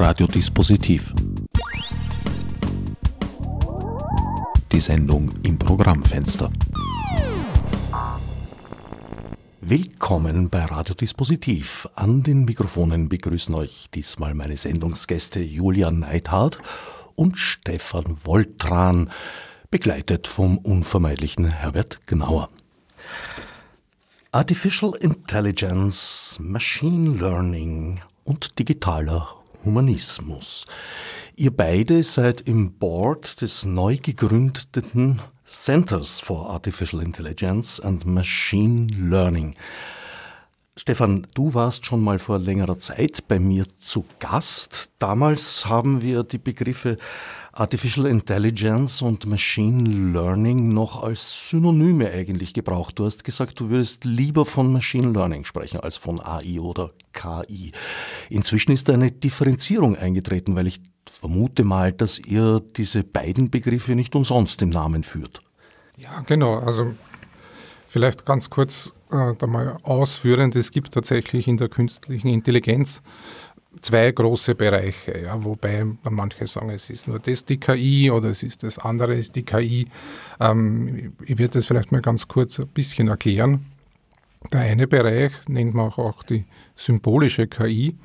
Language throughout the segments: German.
Radiodispositiv. Die Sendung im Programmfenster. Willkommen bei Radiodispositiv. An den Mikrofonen begrüßen euch diesmal meine Sendungsgäste Julian Neidhardt und Stefan Woltran, begleitet vom unvermeidlichen Herbert Gnauer. Artificial Intelligence, Machine Learning und digitaler Humanismus. Ihr beide seid im Board des neu gegründeten Centers for Artificial Intelligence and Machine Learning. Stefan, du warst schon mal vor längerer Zeit bei mir zu Gast. Damals haben wir die Begriffe Artificial Intelligence und Machine Learning noch als Synonyme eigentlich gebraucht. Du hast gesagt, du würdest lieber von Machine Learning sprechen als von AI oder KI. Inzwischen ist eine Differenzierung eingetreten, weil ich vermute mal, dass ihr diese beiden Begriffe nicht umsonst im Namen führt. Ja, genau. Also vielleicht ganz kurz äh, da mal ausführend. Es gibt tatsächlich in der künstlichen Intelligenz zwei große Bereiche, ja, wobei manche sagen, es ist nur das die KI oder es ist das andere ist die KI. Ähm, ich werde das vielleicht mal ganz kurz ein bisschen erklären. Der eine Bereich nennt man auch die symbolische KI,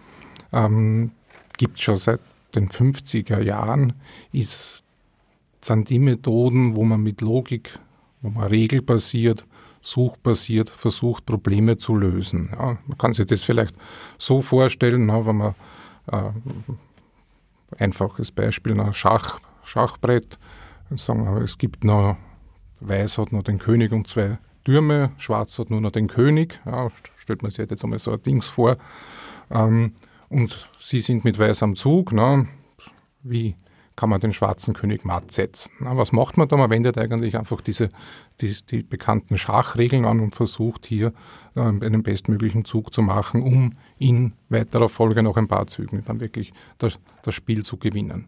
ähm, gibt schon seit den 50er Jahren, ist, sind die Methoden, wo man mit Logik, wo man regelbasiert suchbasiert versucht, Probleme zu lösen. Ja, man kann sich das vielleicht so vorstellen, wenn man äh, einfaches Beispiel, ein Schach, Schachbrett, sagen wir, es gibt noch, Weiß hat noch den König und zwei Türme, Schwarz hat nur noch den König, ja, stellt man sich jetzt einmal so ein Dings vor, ähm, und sie sind mit Weiß am Zug, wie kann man den schwarzen König matt setzen. Was macht man da? Man wendet eigentlich einfach diese, die, die bekannten Schachregeln an und versucht hier äh, einen bestmöglichen Zug zu machen, um in weiterer Folge noch ein paar Zügen dann wirklich das, das Spiel zu gewinnen.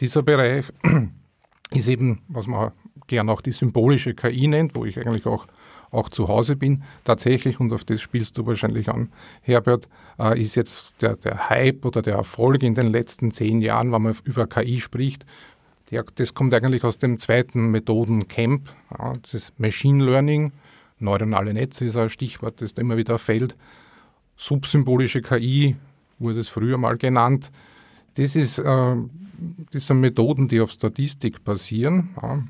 Dieser Bereich ist eben, was man gern auch die symbolische KI nennt, wo ich eigentlich auch auch zu Hause bin. Tatsächlich, und auf das spielst du wahrscheinlich an, Herbert, äh, ist jetzt der, der Hype oder der Erfolg in den letzten zehn Jahren, wenn man über KI spricht, der, das kommt eigentlich aus dem zweiten Methodencamp, ja, das ist Machine Learning. Neuronale Netze ist ein Stichwort, das da immer wieder fällt. Subsymbolische KI wurde es früher mal genannt. Das, ist, äh, das sind Methoden, die auf Statistik basieren, ja,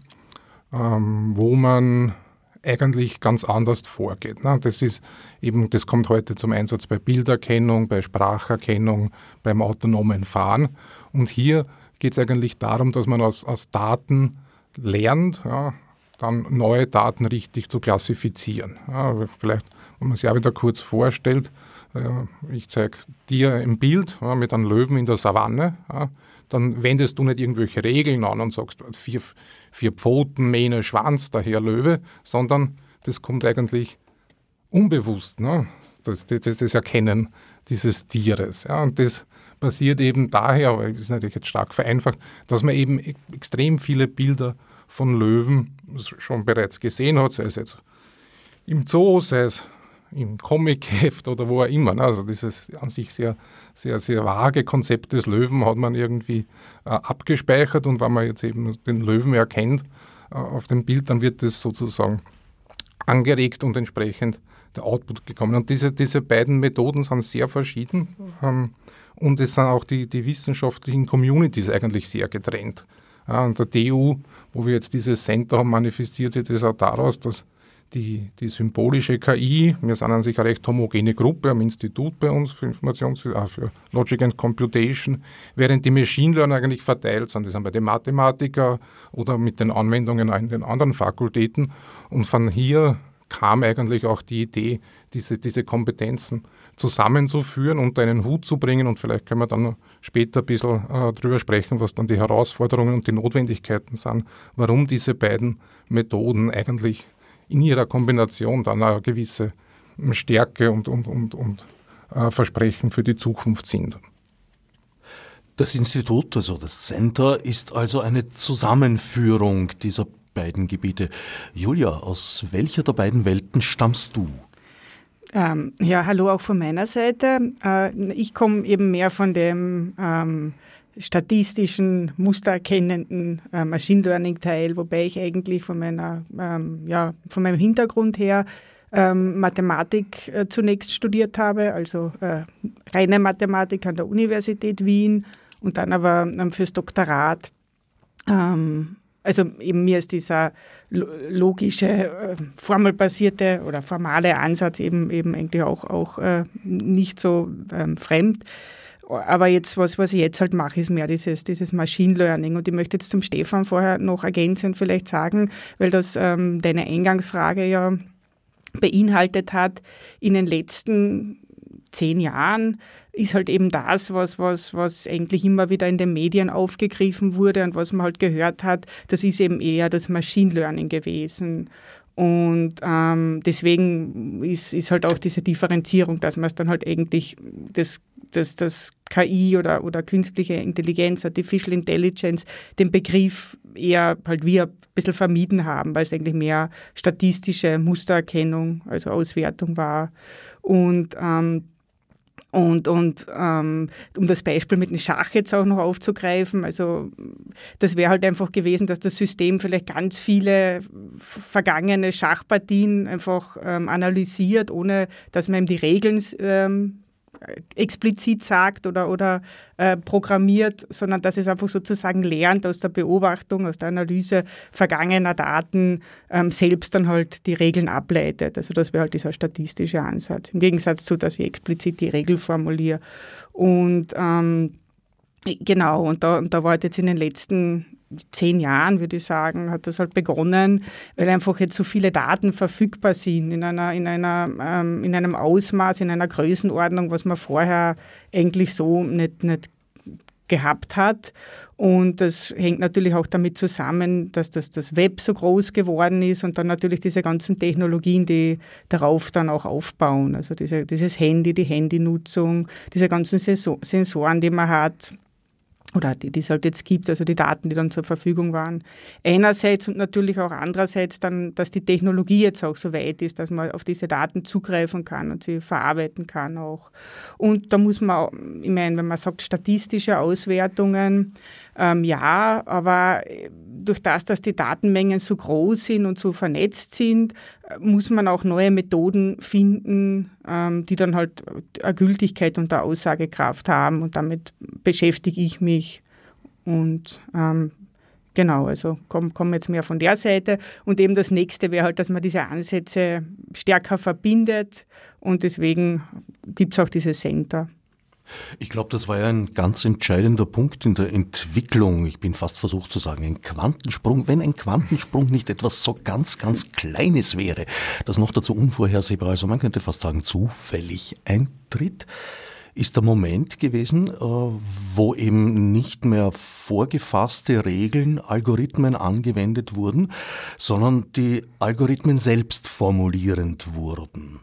ähm, wo man eigentlich ganz anders vorgeht. Ne? Das ist eben, das kommt heute zum Einsatz bei Bilderkennung, bei Spracherkennung, beim autonomen Fahren. Und hier geht es eigentlich darum, dass man aus, aus Daten lernt, ja, dann neue Daten richtig zu klassifizieren. Ja, vielleicht, wenn man sich auch wieder kurz vorstellt, äh, ich zeige dir ein Bild ja, mit einem Löwen in der Savanne. Dann wendest du nicht irgendwelche Regeln an und sagst, vier, vier Pfoten, Mähne, Schwanz, daher Löwe, sondern das kommt eigentlich unbewusst, ne? das, das, das Erkennen dieses Tieres. Ja? Und das passiert eben daher, aber das ist natürlich jetzt stark vereinfacht, dass man eben extrem viele Bilder von Löwen schon bereits gesehen hat, sei es jetzt im Zoo, sei es im Comicheft oder wo auch immer. Ne? Also dieses an sich sehr, sehr, sehr vage Konzept des Löwen hat man irgendwie äh, abgespeichert und wenn man jetzt eben den Löwen erkennt äh, auf dem Bild, dann wird das sozusagen angeregt und entsprechend der Output gekommen. Und diese, diese beiden Methoden sind sehr verschieden ähm, und es sind auch die, die wissenschaftlichen Communities eigentlich sehr getrennt. Ja, und der DU, wo wir jetzt dieses Center haben, manifestiert sich das auch daraus, dass die, die symbolische KI, wir sind an sich eine recht homogene Gruppe am Institut bei uns für Informations äh, für Logic and Computation, während die Machine Learning eigentlich verteilt sind. Die sind bei den Mathematiker oder mit den Anwendungen in den anderen Fakultäten. Und von hier kam eigentlich auch die Idee, diese, diese Kompetenzen zusammenzuführen, unter einen Hut zu bringen. Und vielleicht können wir dann später ein bisschen äh, drüber sprechen, was dann die Herausforderungen und die Notwendigkeiten sind, warum diese beiden Methoden eigentlich in ihrer Kombination dann eine gewisse Stärke und, und, und, und äh, Versprechen für die Zukunft sind. Das Institut, also das Center, ist also eine Zusammenführung dieser beiden Gebiete. Julia, aus welcher der beiden Welten stammst du? Ähm, ja, hallo auch von meiner Seite. Äh, ich komme eben mehr von dem ähm, statistischen, mustererkennenden äh, Machine Learning Teil, wobei ich eigentlich von meiner, ähm, ja, von meinem Hintergrund her ähm, Mathematik äh, zunächst studiert habe, also äh, reine Mathematik an der Universität Wien und dann aber ähm, fürs Doktorat ähm, also eben mir ist dieser logische, äh, formelbasierte oder formale Ansatz eben, eben eigentlich auch, auch äh, nicht so ähm, fremd. Aber jetzt, was, was ich jetzt halt mache, ist mehr dieses, dieses Machine Learning. Und ich möchte jetzt zum Stefan vorher noch ergänzend vielleicht sagen, weil das ähm, deine Eingangsfrage ja beinhaltet hat, in den letzten zehn Jahren ist halt eben das, was, was, was eigentlich immer wieder in den Medien aufgegriffen wurde und was man halt gehört hat, das ist eben eher das Machine Learning gewesen. Und ähm, deswegen ist, ist halt auch diese Differenzierung, dass man es dann halt eigentlich das, das, das KI oder, oder künstliche Intelligenz, Artificial Intelligence, den Begriff eher halt wir ein bisschen vermieden haben, weil es eigentlich mehr statistische Mustererkennung, also Auswertung war. Und ähm, und, und ähm, um das Beispiel mit dem Schach jetzt auch noch aufzugreifen, also das wäre halt einfach gewesen, dass das System vielleicht ganz viele vergangene Schachpartien einfach ähm, analysiert, ohne dass man ihm die Regeln ähm, explizit sagt oder, oder äh, programmiert, sondern dass es einfach sozusagen lernt aus der Beobachtung, aus der Analyse vergangener Daten ähm, selbst dann halt die Regeln ableitet. Also das wäre halt dieser statistische Ansatz. Im Gegensatz zu, dass ich explizit die Regel formuliere. Und ähm, Genau, und da, und da war halt jetzt in den letzten zehn Jahren, würde ich sagen, hat das halt begonnen, weil einfach jetzt so viele Daten verfügbar sind in, einer, in, einer, ähm, in einem Ausmaß, in einer Größenordnung, was man vorher eigentlich so nicht, nicht gehabt hat. Und das hängt natürlich auch damit zusammen, dass das, das Web so groß geworden ist und dann natürlich diese ganzen Technologien, die darauf dann auch aufbauen. Also diese, dieses Handy, die Handynutzung, diese ganzen Sensoren, die man hat, oder die, die es halt jetzt gibt, also die Daten, die dann zur Verfügung waren. Einerseits und natürlich auch andererseits dann, dass die Technologie jetzt auch so weit ist, dass man auf diese Daten zugreifen kann und sie verarbeiten kann auch. Und da muss man, ich meine, wenn man sagt statistische Auswertungen, ähm, ja, aber durch das, dass die Datenmengen so groß sind und so vernetzt sind, muss man auch neue Methoden finden, ähm, die dann halt eine Gültigkeit und eine Aussagekraft haben. Und damit beschäftige ich mich. Und ähm, genau, also komme komm jetzt mehr von der Seite. Und eben das nächste wäre halt, dass man diese Ansätze stärker verbindet. Und deswegen gibt es auch diese Center. Ich glaube, das war ja ein ganz entscheidender Punkt in der Entwicklung. Ich bin fast versucht zu sagen, ein Quantensprung. Wenn ein Quantensprung nicht etwas so ganz, ganz Kleines wäre, das noch dazu unvorhersehbar, also man könnte fast sagen zufällig eintritt, ist der Moment gewesen, äh, wo eben nicht mehr vorgefasste Regeln, Algorithmen angewendet wurden, sondern die Algorithmen selbst formulierend wurden.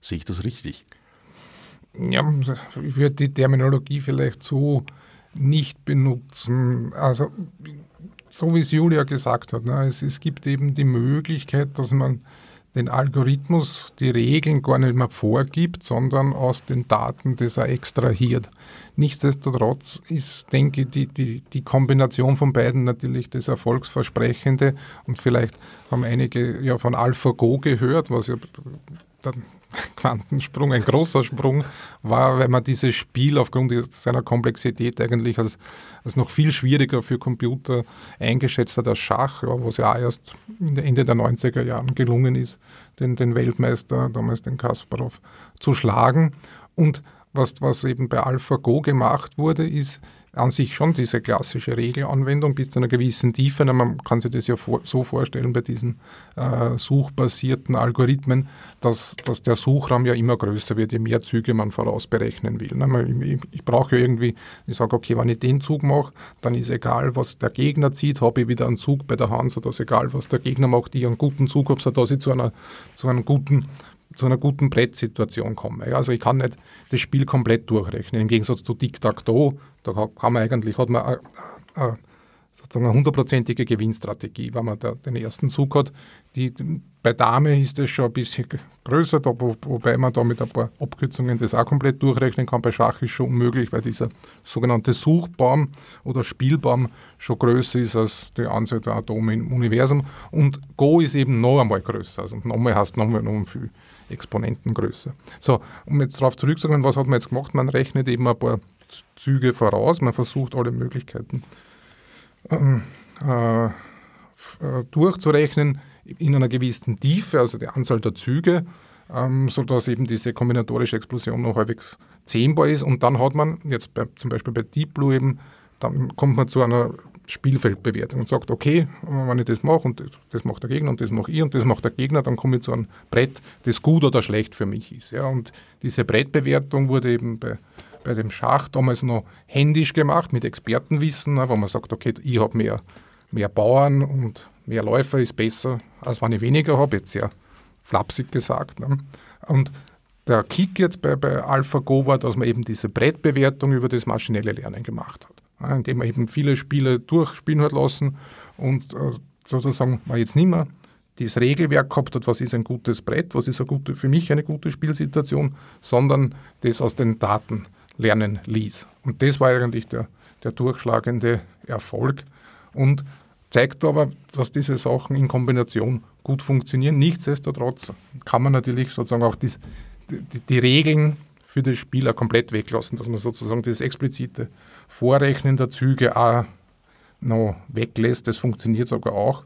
Sehe ich das richtig? Ja, ich würde die Terminologie vielleicht so nicht benutzen. Also, so wie es Julia gesagt hat, ne, es, es gibt eben die Möglichkeit, dass man den Algorithmus, die Regeln gar nicht mehr vorgibt, sondern aus den Daten das er extrahiert. Nichtsdestotrotz ist, denke ich, die, die, die Kombination von beiden natürlich das Erfolgsversprechende und vielleicht haben einige ja von AlphaGo gehört, was ja dann Quantensprung, ein großer Sprung war, weil man dieses Spiel aufgrund seiner Komplexität eigentlich als, als noch viel schwieriger für Computer eingeschätzt hat als Schach, was ja auch erst Ende der 90er Jahren gelungen ist, den, den Weltmeister, damals den Kasparov, zu schlagen. Und was, was eben bei AlphaGo gemacht wurde, ist, an sich schon diese klassische Regelanwendung bis zu einer gewissen Tiefe. Man kann sich das ja vor, so vorstellen bei diesen äh, suchbasierten Algorithmen, dass, dass der Suchraum ja immer größer wird, je mehr Züge man vorausberechnen will. Ich, ich brauche ja irgendwie, ich sage, okay, wenn ich den Zug mache, dann ist egal, was der Gegner zieht, habe ich wieder einen Zug bei der Hand, sodass egal, was der Gegner macht, ich einen guten Zug habe, sodass ich zu einer, zu einem guten zu einer guten Brettsituation komme. Also ich kann nicht das Spiel komplett durchrechnen. Im Gegensatz zu Tic-Tac-Toe, da kann man eigentlich, hat man eine, eine sozusagen eine hundertprozentige Gewinnstrategie, wenn man den ersten Zug hat. Die, bei Dame ist es schon ein bisschen größer, da, wo, wobei man da mit ein paar Abkürzungen das auch komplett durchrechnen kann. Bei Schach ist schon unmöglich, weil dieser sogenannte Suchbaum oder Spielbaum schon größer ist als die Anzahl der Atome im Universum. Und Go ist eben noch einmal größer. Also nochmal heißt nochmal noch viel Exponenten größer. So, um jetzt darauf zurückzukommen, was hat man jetzt gemacht? Man rechnet eben ein paar Züge voraus, man versucht alle Möglichkeiten ähm, äh, äh, durchzurechnen in einer gewissen Tiefe, also die Anzahl der Züge, ähm, sodass eben diese kombinatorische Explosion noch halbwegs zehnbar ist. Und dann hat man, jetzt bei, zum Beispiel bei Deep Blue eben, dann kommt man zu einer Spielfeldbewertung und sagt, okay, wenn ich das mache und das macht der Gegner und das mache ich und das macht der Gegner, dann komme ich zu einem Brett, das gut oder schlecht für mich ist. Ja. Und diese Brettbewertung wurde eben bei bei dem Schach damals noch händisch gemacht mit Expertenwissen, wo man sagt, okay, ich habe mehr, mehr Bauern und mehr Läufer ist besser, als wenn ich weniger habe, jetzt sehr flapsig gesagt. Ne? Und der Kick jetzt bei, bei AlphaGo war, dass man eben diese Brettbewertung über das maschinelle Lernen gemacht hat, indem man eben viele Spiele durchspielen hat lassen und äh, sozusagen man jetzt nicht mehr das Regelwerk gehabt hat, was ist ein gutes Brett, was ist eine gute, für mich eine gute Spielsituation, sondern das aus den Daten lernen ließ. Und das war eigentlich der, der durchschlagende Erfolg und zeigt aber, dass diese Sachen in Kombination gut funktionieren. Nichtsdestotrotz kann man natürlich sozusagen auch die, die, die Regeln für den Spieler komplett weglassen, dass man sozusagen das explizite Vorrechnen der Züge auch noch weglässt. Das funktioniert sogar auch.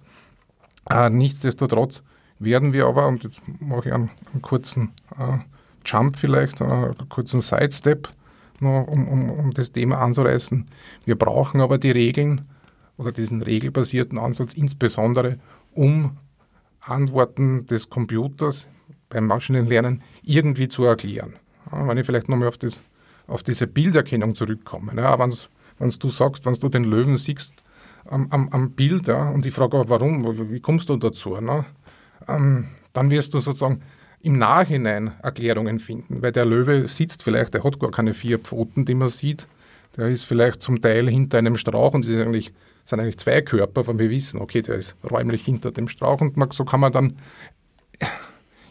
Äh, nichtsdestotrotz werden wir aber, und jetzt mache ich einen, einen kurzen äh, Jump vielleicht, äh, einen kurzen Sidestep, noch, um, um, um das Thema anzureißen. Wir brauchen aber die Regeln oder diesen regelbasierten Ansatz insbesondere, um Antworten des Computers beim Maschinenlernen irgendwie zu erklären. Ja, wenn ich vielleicht nochmal auf, auf diese Bilderkennung zurückkomme. Ja, wenn du sagst, wenn du den Löwen siehst am, am, am Bild ja, und ich frage warum, wie kommst du dazu? Ne? Ähm, dann wirst du sozusagen im Nachhinein Erklärungen finden, weil der Löwe sitzt vielleicht, der hat gar keine vier Pfoten, die man sieht. Der ist vielleicht zum Teil hinter einem Strauch und ist eigentlich, sind eigentlich zwei Körper, wenn wir wissen, okay, der ist räumlich hinter dem Strauch und so kann man dann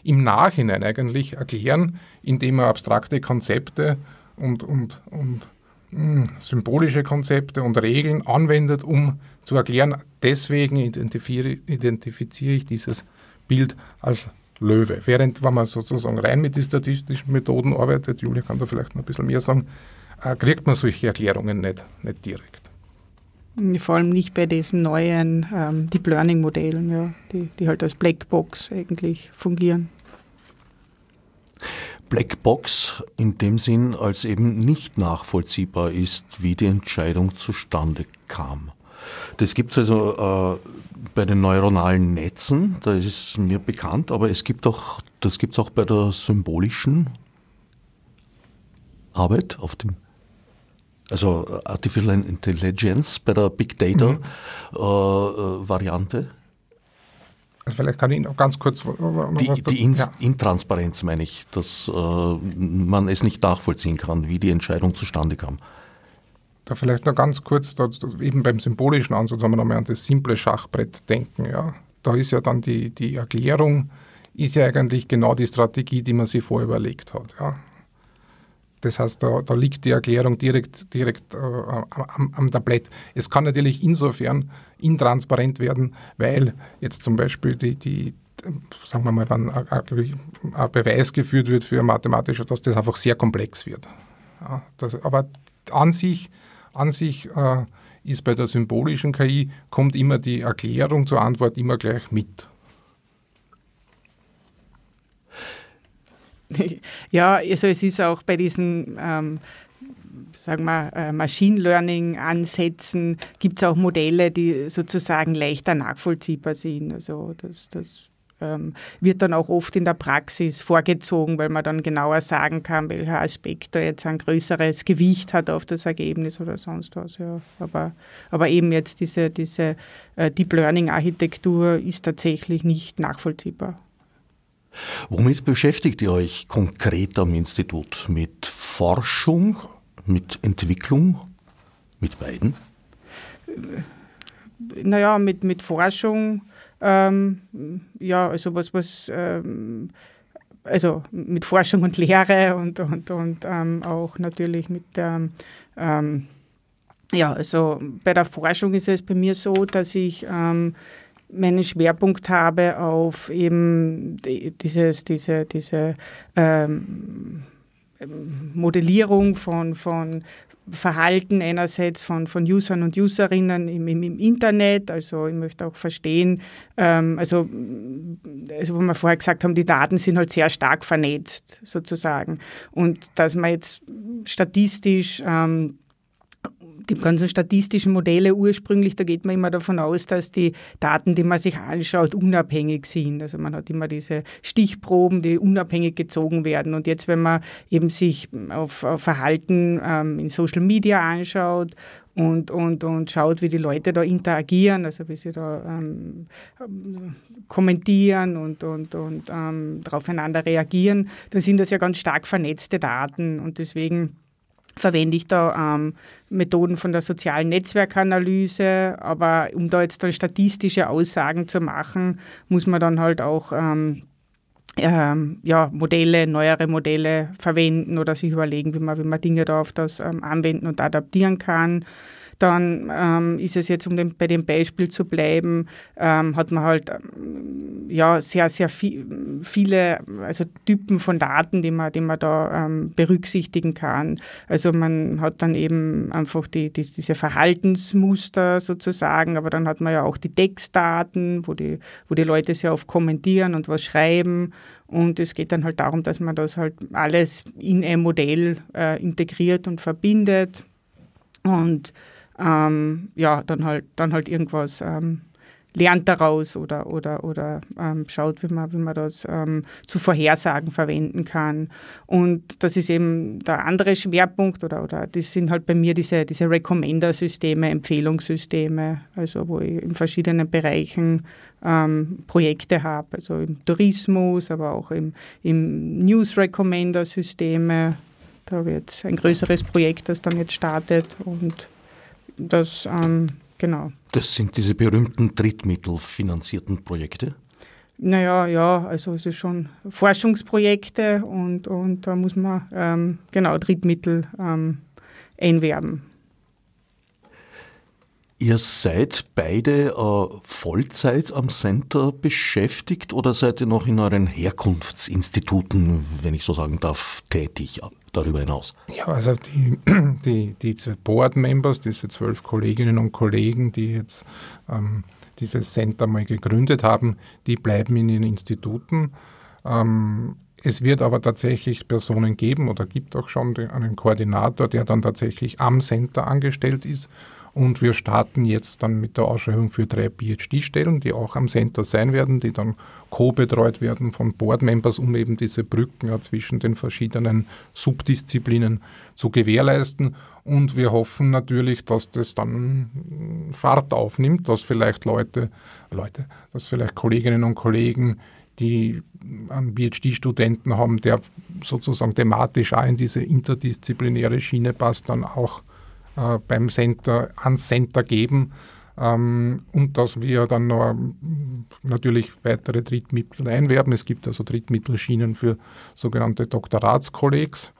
im Nachhinein eigentlich erklären, indem man abstrakte Konzepte und, und, und hm, symbolische Konzepte und Regeln anwendet, um zu erklären, deswegen identifiziere, ich dieses Bild als Löwe. Während, wenn man sozusagen rein mit den statistischen Methoden arbeitet, Julia kann da vielleicht noch ein bisschen mehr sagen, äh, kriegt man solche Erklärungen nicht, nicht direkt. Vor allem nicht bei diesen neuen ähm, Deep Learning Modellen, ja, die, die halt als Blackbox eigentlich fungieren. Blackbox in dem Sinn, als eben nicht nachvollziehbar ist, wie die Entscheidung zustande kam. Das gibt es also äh, bei den neuronalen Netzen, da ist es mir bekannt, aber es gibt auch, das gibt es auch bei der symbolischen Arbeit auf dem also Artificial Intelligence bei der Big Data mhm. äh, äh Variante. Also vielleicht kann ich noch ganz kurz die, die In ja. Intransparenz meine ich, dass äh, man es nicht nachvollziehen kann, wie die Entscheidung zustande kam. Da vielleicht noch ganz kurz, da, eben beim symbolischen Ansatz haben wir nochmal an das simple Schachbrett denken. Ja. Da ist ja dann die, die Erklärung, ist ja eigentlich genau die Strategie, die man sich vorher überlegt hat. Ja. Das heißt, da, da, liegt die Erklärung direkt, direkt äh, am, am, Tablett. Es kann natürlich insofern intransparent werden, weil jetzt zum Beispiel die, die sagen wir mal, wenn ein Beweis geführt wird für ein mathematischer, dass das einfach sehr komplex wird. Ja, das, aber an sich an sich äh, ist bei der symbolischen KI, kommt immer die Erklärung zur Antwort immer gleich mit. Ja, also es ist auch bei diesen ähm, sagen wir, äh, Machine Learning-Ansätzen gibt es auch Modelle, die sozusagen leichter nachvollziehbar sind. Also das, das ähm, wird dann auch oft in der Praxis vorgezogen, weil man dann genauer sagen kann, welcher Aspekt da jetzt ein größeres Gewicht hat auf das Ergebnis oder sonst was. Ja. Aber, aber eben jetzt diese, diese äh, Deep Learning-Architektur ist tatsächlich nicht nachvollziehbar. Womit beschäftigt ihr euch konkret am Institut? Mit Forschung, mit Entwicklung, mit beiden? naja, mit, mit Forschung, ähm, ja, also was, was, ähm, also mit Forschung und Lehre und, und, und ähm, auch natürlich mit der, ähm, ja, also bei der Forschung ist es bei mir so, dass ich ähm, meinen Schwerpunkt habe auf eben dieses, diese, diese ähm, Modellierung von, von Verhalten einerseits von, von Usern und Userinnen im, im, im Internet. Also ich möchte auch verstehen, ähm, also, also wo wir vorher gesagt haben, die Daten sind halt sehr stark vernetzt sozusagen. Und dass man jetzt statistisch ähm, die ganzen statistischen Modelle ursprünglich, da geht man immer davon aus, dass die Daten, die man sich anschaut, unabhängig sind. Also man hat immer diese Stichproben, die unabhängig gezogen werden. Und jetzt, wenn man eben sich auf, auf Verhalten ähm, in Social Media anschaut und, und, und schaut, wie die Leute da interagieren, also wie sie da ähm, kommentieren und, und, und ähm, aufeinander reagieren, dann sind das ja ganz stark vernetzte Daten und deswegen verwende ich da ähm, Methoden von der sozialen Netzwerkanalyse, aber um da jetzt dann statistische Aussagen zu machen, muss man dann halt auch ähm, ähm, ja, Modelle, neuere Modelle verwenden oder sich überlegen, wie man, wie man Dinge da auf das ähm, anwenden und adaptieren kann dann ähm, ist es jetzt, um den, bei dem Beispiel zu bleiben, ähm, hat man halt ähm, ja sehr, sehr viel, viele also Typen von Daten, die man, die man da ähm, berücksichtigen kann. Also man hat dann eben einfach die, die, diese Verhaltensmuster sozusagen, aber dann hat man ja auch die Textdaten, wo die, wo die Leute sehr oft kommentieren und was schreiben. Und es geht dann halt darum, dass man das halt alles in ein Modell äh, integriert und verbindet. Und ähm, ja, dann halt, dann halt irgendwas ähm, lernt daraus oder, oder, oder ähm, schaut, wie man, wie man das ähm, zu Vorhersagen verwenden kann. Und das ist eben der andere Schwerpunkt oder, oder das sind halt bei mir diese, diese Recommender-Systeme, Empfehlungssysteme, also wo ich in verschiedenen Bereichen ähm, Projekte habe, also im Tourismus, aber auch im, im News-Recommender-Systeme. Da wird ein größeres Projekt, das dann jetzt startet und das, ähm, genau. Das sind diese berühmten drittmittelfinanzierten Projekte? Naja, ja, also es ist schon Forschungsprojekte und, und da muss man ähm, genau Drittmittel ähm, einwerben. Ihr seid beide äh, Vollzeit am Center beschäftigt oder seid ihr noch in euren Herkunftsinstituten, wenn ich so sagen darf, tätig darüber hinaus? Ja, also die, die, diese Board Members, diese zwölf Kolleginnen und Kollegen, die jetzt ähm, dieses Center mal gegründet haben, die bleiben in ihren Instituten. Ähm, es wird aber tatsächlich Personen geben oder gibt auch schon einen Koordinator, der dann tatsächlich am Center angestellt ist und wir starten jetzt dann mit der Ausschreibung für drei PhD-Stellen, die auch am Center sein werden, die dann co-betreut werden von Board-Members, um eben diese Brücken zwischen den verschiedenen Subdisziplinen zu gewährleisten. Und wir hoffen natürlich, dass das dann Fahrt aufnimmt, dass vielleicht Leute, Leute, dass vielleicht Kolleginnen und Kollegen, die einen PhD-Studenten haben, der sozusagen thematisch auch in diese interdisziplinäre Schiene passt, dann auch äh, beim Center, ans Center geben ähm, und dass wir dann noch ähm, natürlich weitere Drittmittel einwerben. Es gibt also Drittmittelschienen für sogenannte Doktoratskollegs,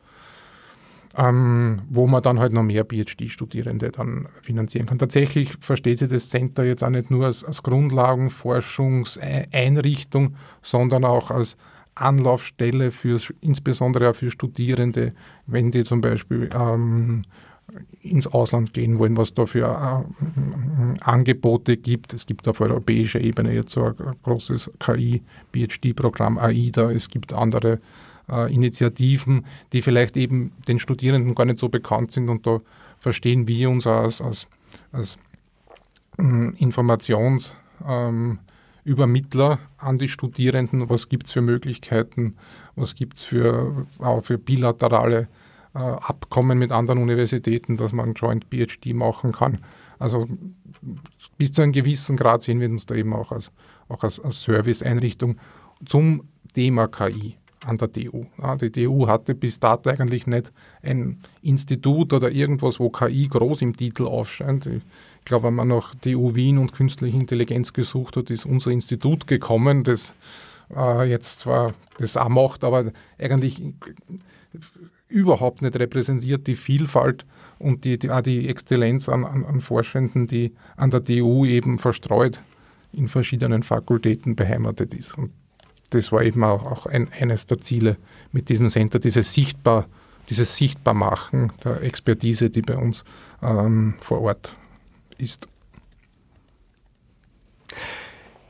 ähm, wo man dann halt noch mehr PhD-Studierende dann finanzieren kann. Tatsächlich versteht sich das Center jetzt auch nicht nur als, als Grundlagenforschungseinrichtung, sondern auch als Anlaufstelle für insbesondere auch für Studierende, wenn die zum Beispiel ähm, ins Ausland gehen wollen, was da für äh, Angebote gibt. Es gibt auf europäischer Ebene jetzt so ein großes KI-PhD-Programm AIDA. Es gibt andere äh, Initiativen, die vielleicht eben den Studierenden gar nicht so bekannt sind und da verstehen wir uns als, als, als äh, Informationsübermittler ähm, an die Studierenden. Was gibt es für Möglichkeiten? Was gibt es für, auch für bilaterale Abkommen mit anderen Universitäten, dass man Joint PhD machen kann. Also bis zu einem gewissen Grad sehen wir uns da eben auch als, auch als, als Serviceeinrichtung zum Thema KI. an der TU. Die TU hatte bis dato eigentlich nicht ein Institut oder irgendwas, wo KI groß im Titel aufscheint. Ich glaube, wenn man nach TU Wien und künstliche Intelligenz gesucht hat, ist unser Institut gekommen, das äh, jetzt zwar das auch macht, aber eigentlich überhaupt nicht repräsentiert die Vielfalt und die, die, auch die Exzellenz an, an, an Forschenden, die an der TU eben verstreut in verschiedenen Fakultäten beheimatet ist. Und das war eben auch, auch ein, eines der Ziele mit diesem Center, dieses Sichtbar, dieses Sichtbarmachen der Expertise, die bei uns ähm, vor Ort ist.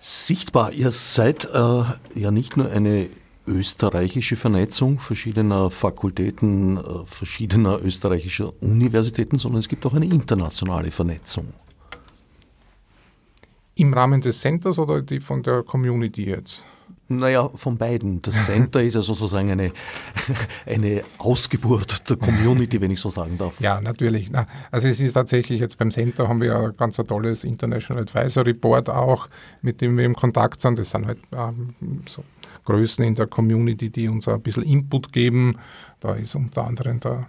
Sichtbar, ihr seid äh, ja nicht nur eine österreichische Vernetzung verschiedener Fakultäten, äh, verschiedener österreichischer Universitäten, sondern es gibt auch eine internationale Vernetzung. Im Rahmen des Centers oder die von der Community jetzt? Naja, von beiden. Das Center ist ja sozusagen eine, eine Ausgeburt der Community, wenn ich so sagen darf. Ja, natürlich. Also es ist tatsächlich jetzt beim Center haben wir ein ganz ein tolles International Advisory Board auch, mit dem wir im Kontakt sind. Das sind halt ähm, so Größen in der Community, die uns ein bisschen Input geben. Da ist unter anderem der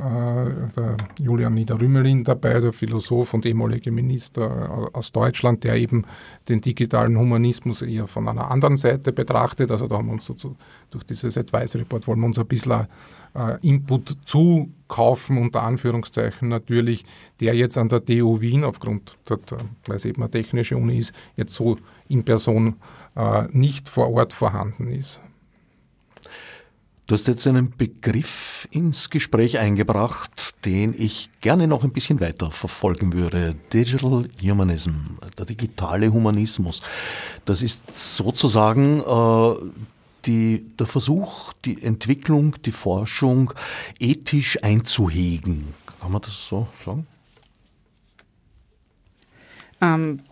der Julian Niederrümelin dabei, der Philosoph und ehemalige Minister aus Deutschland, der eben den digitalen Humanismus eher von einer anderen Seite betrachtet. Also da haben wir uns so durch dieses Advisory Report wollen wir uns ein bisschen äh, Input zukaufen, unter Anführungszeichen natürlich, der jetzt an der TU Wien aufgrund, der, weil es eben eine technische Uni ist, jetzt so in Person äh, nicht vor Ort vorhanden ist. Du hast jetzt einen Begriff ins Gespräch eingebracht, den ich gerne noch ein bisschen weiter verfolgen würde. Digital Humanism, der digitale Humanismus. Das ist sozusagen äh, die, der Versuch, die Entwicklung, die Forschung ethisch einzuhegen. Kann man das so sagen? Ähm, äh,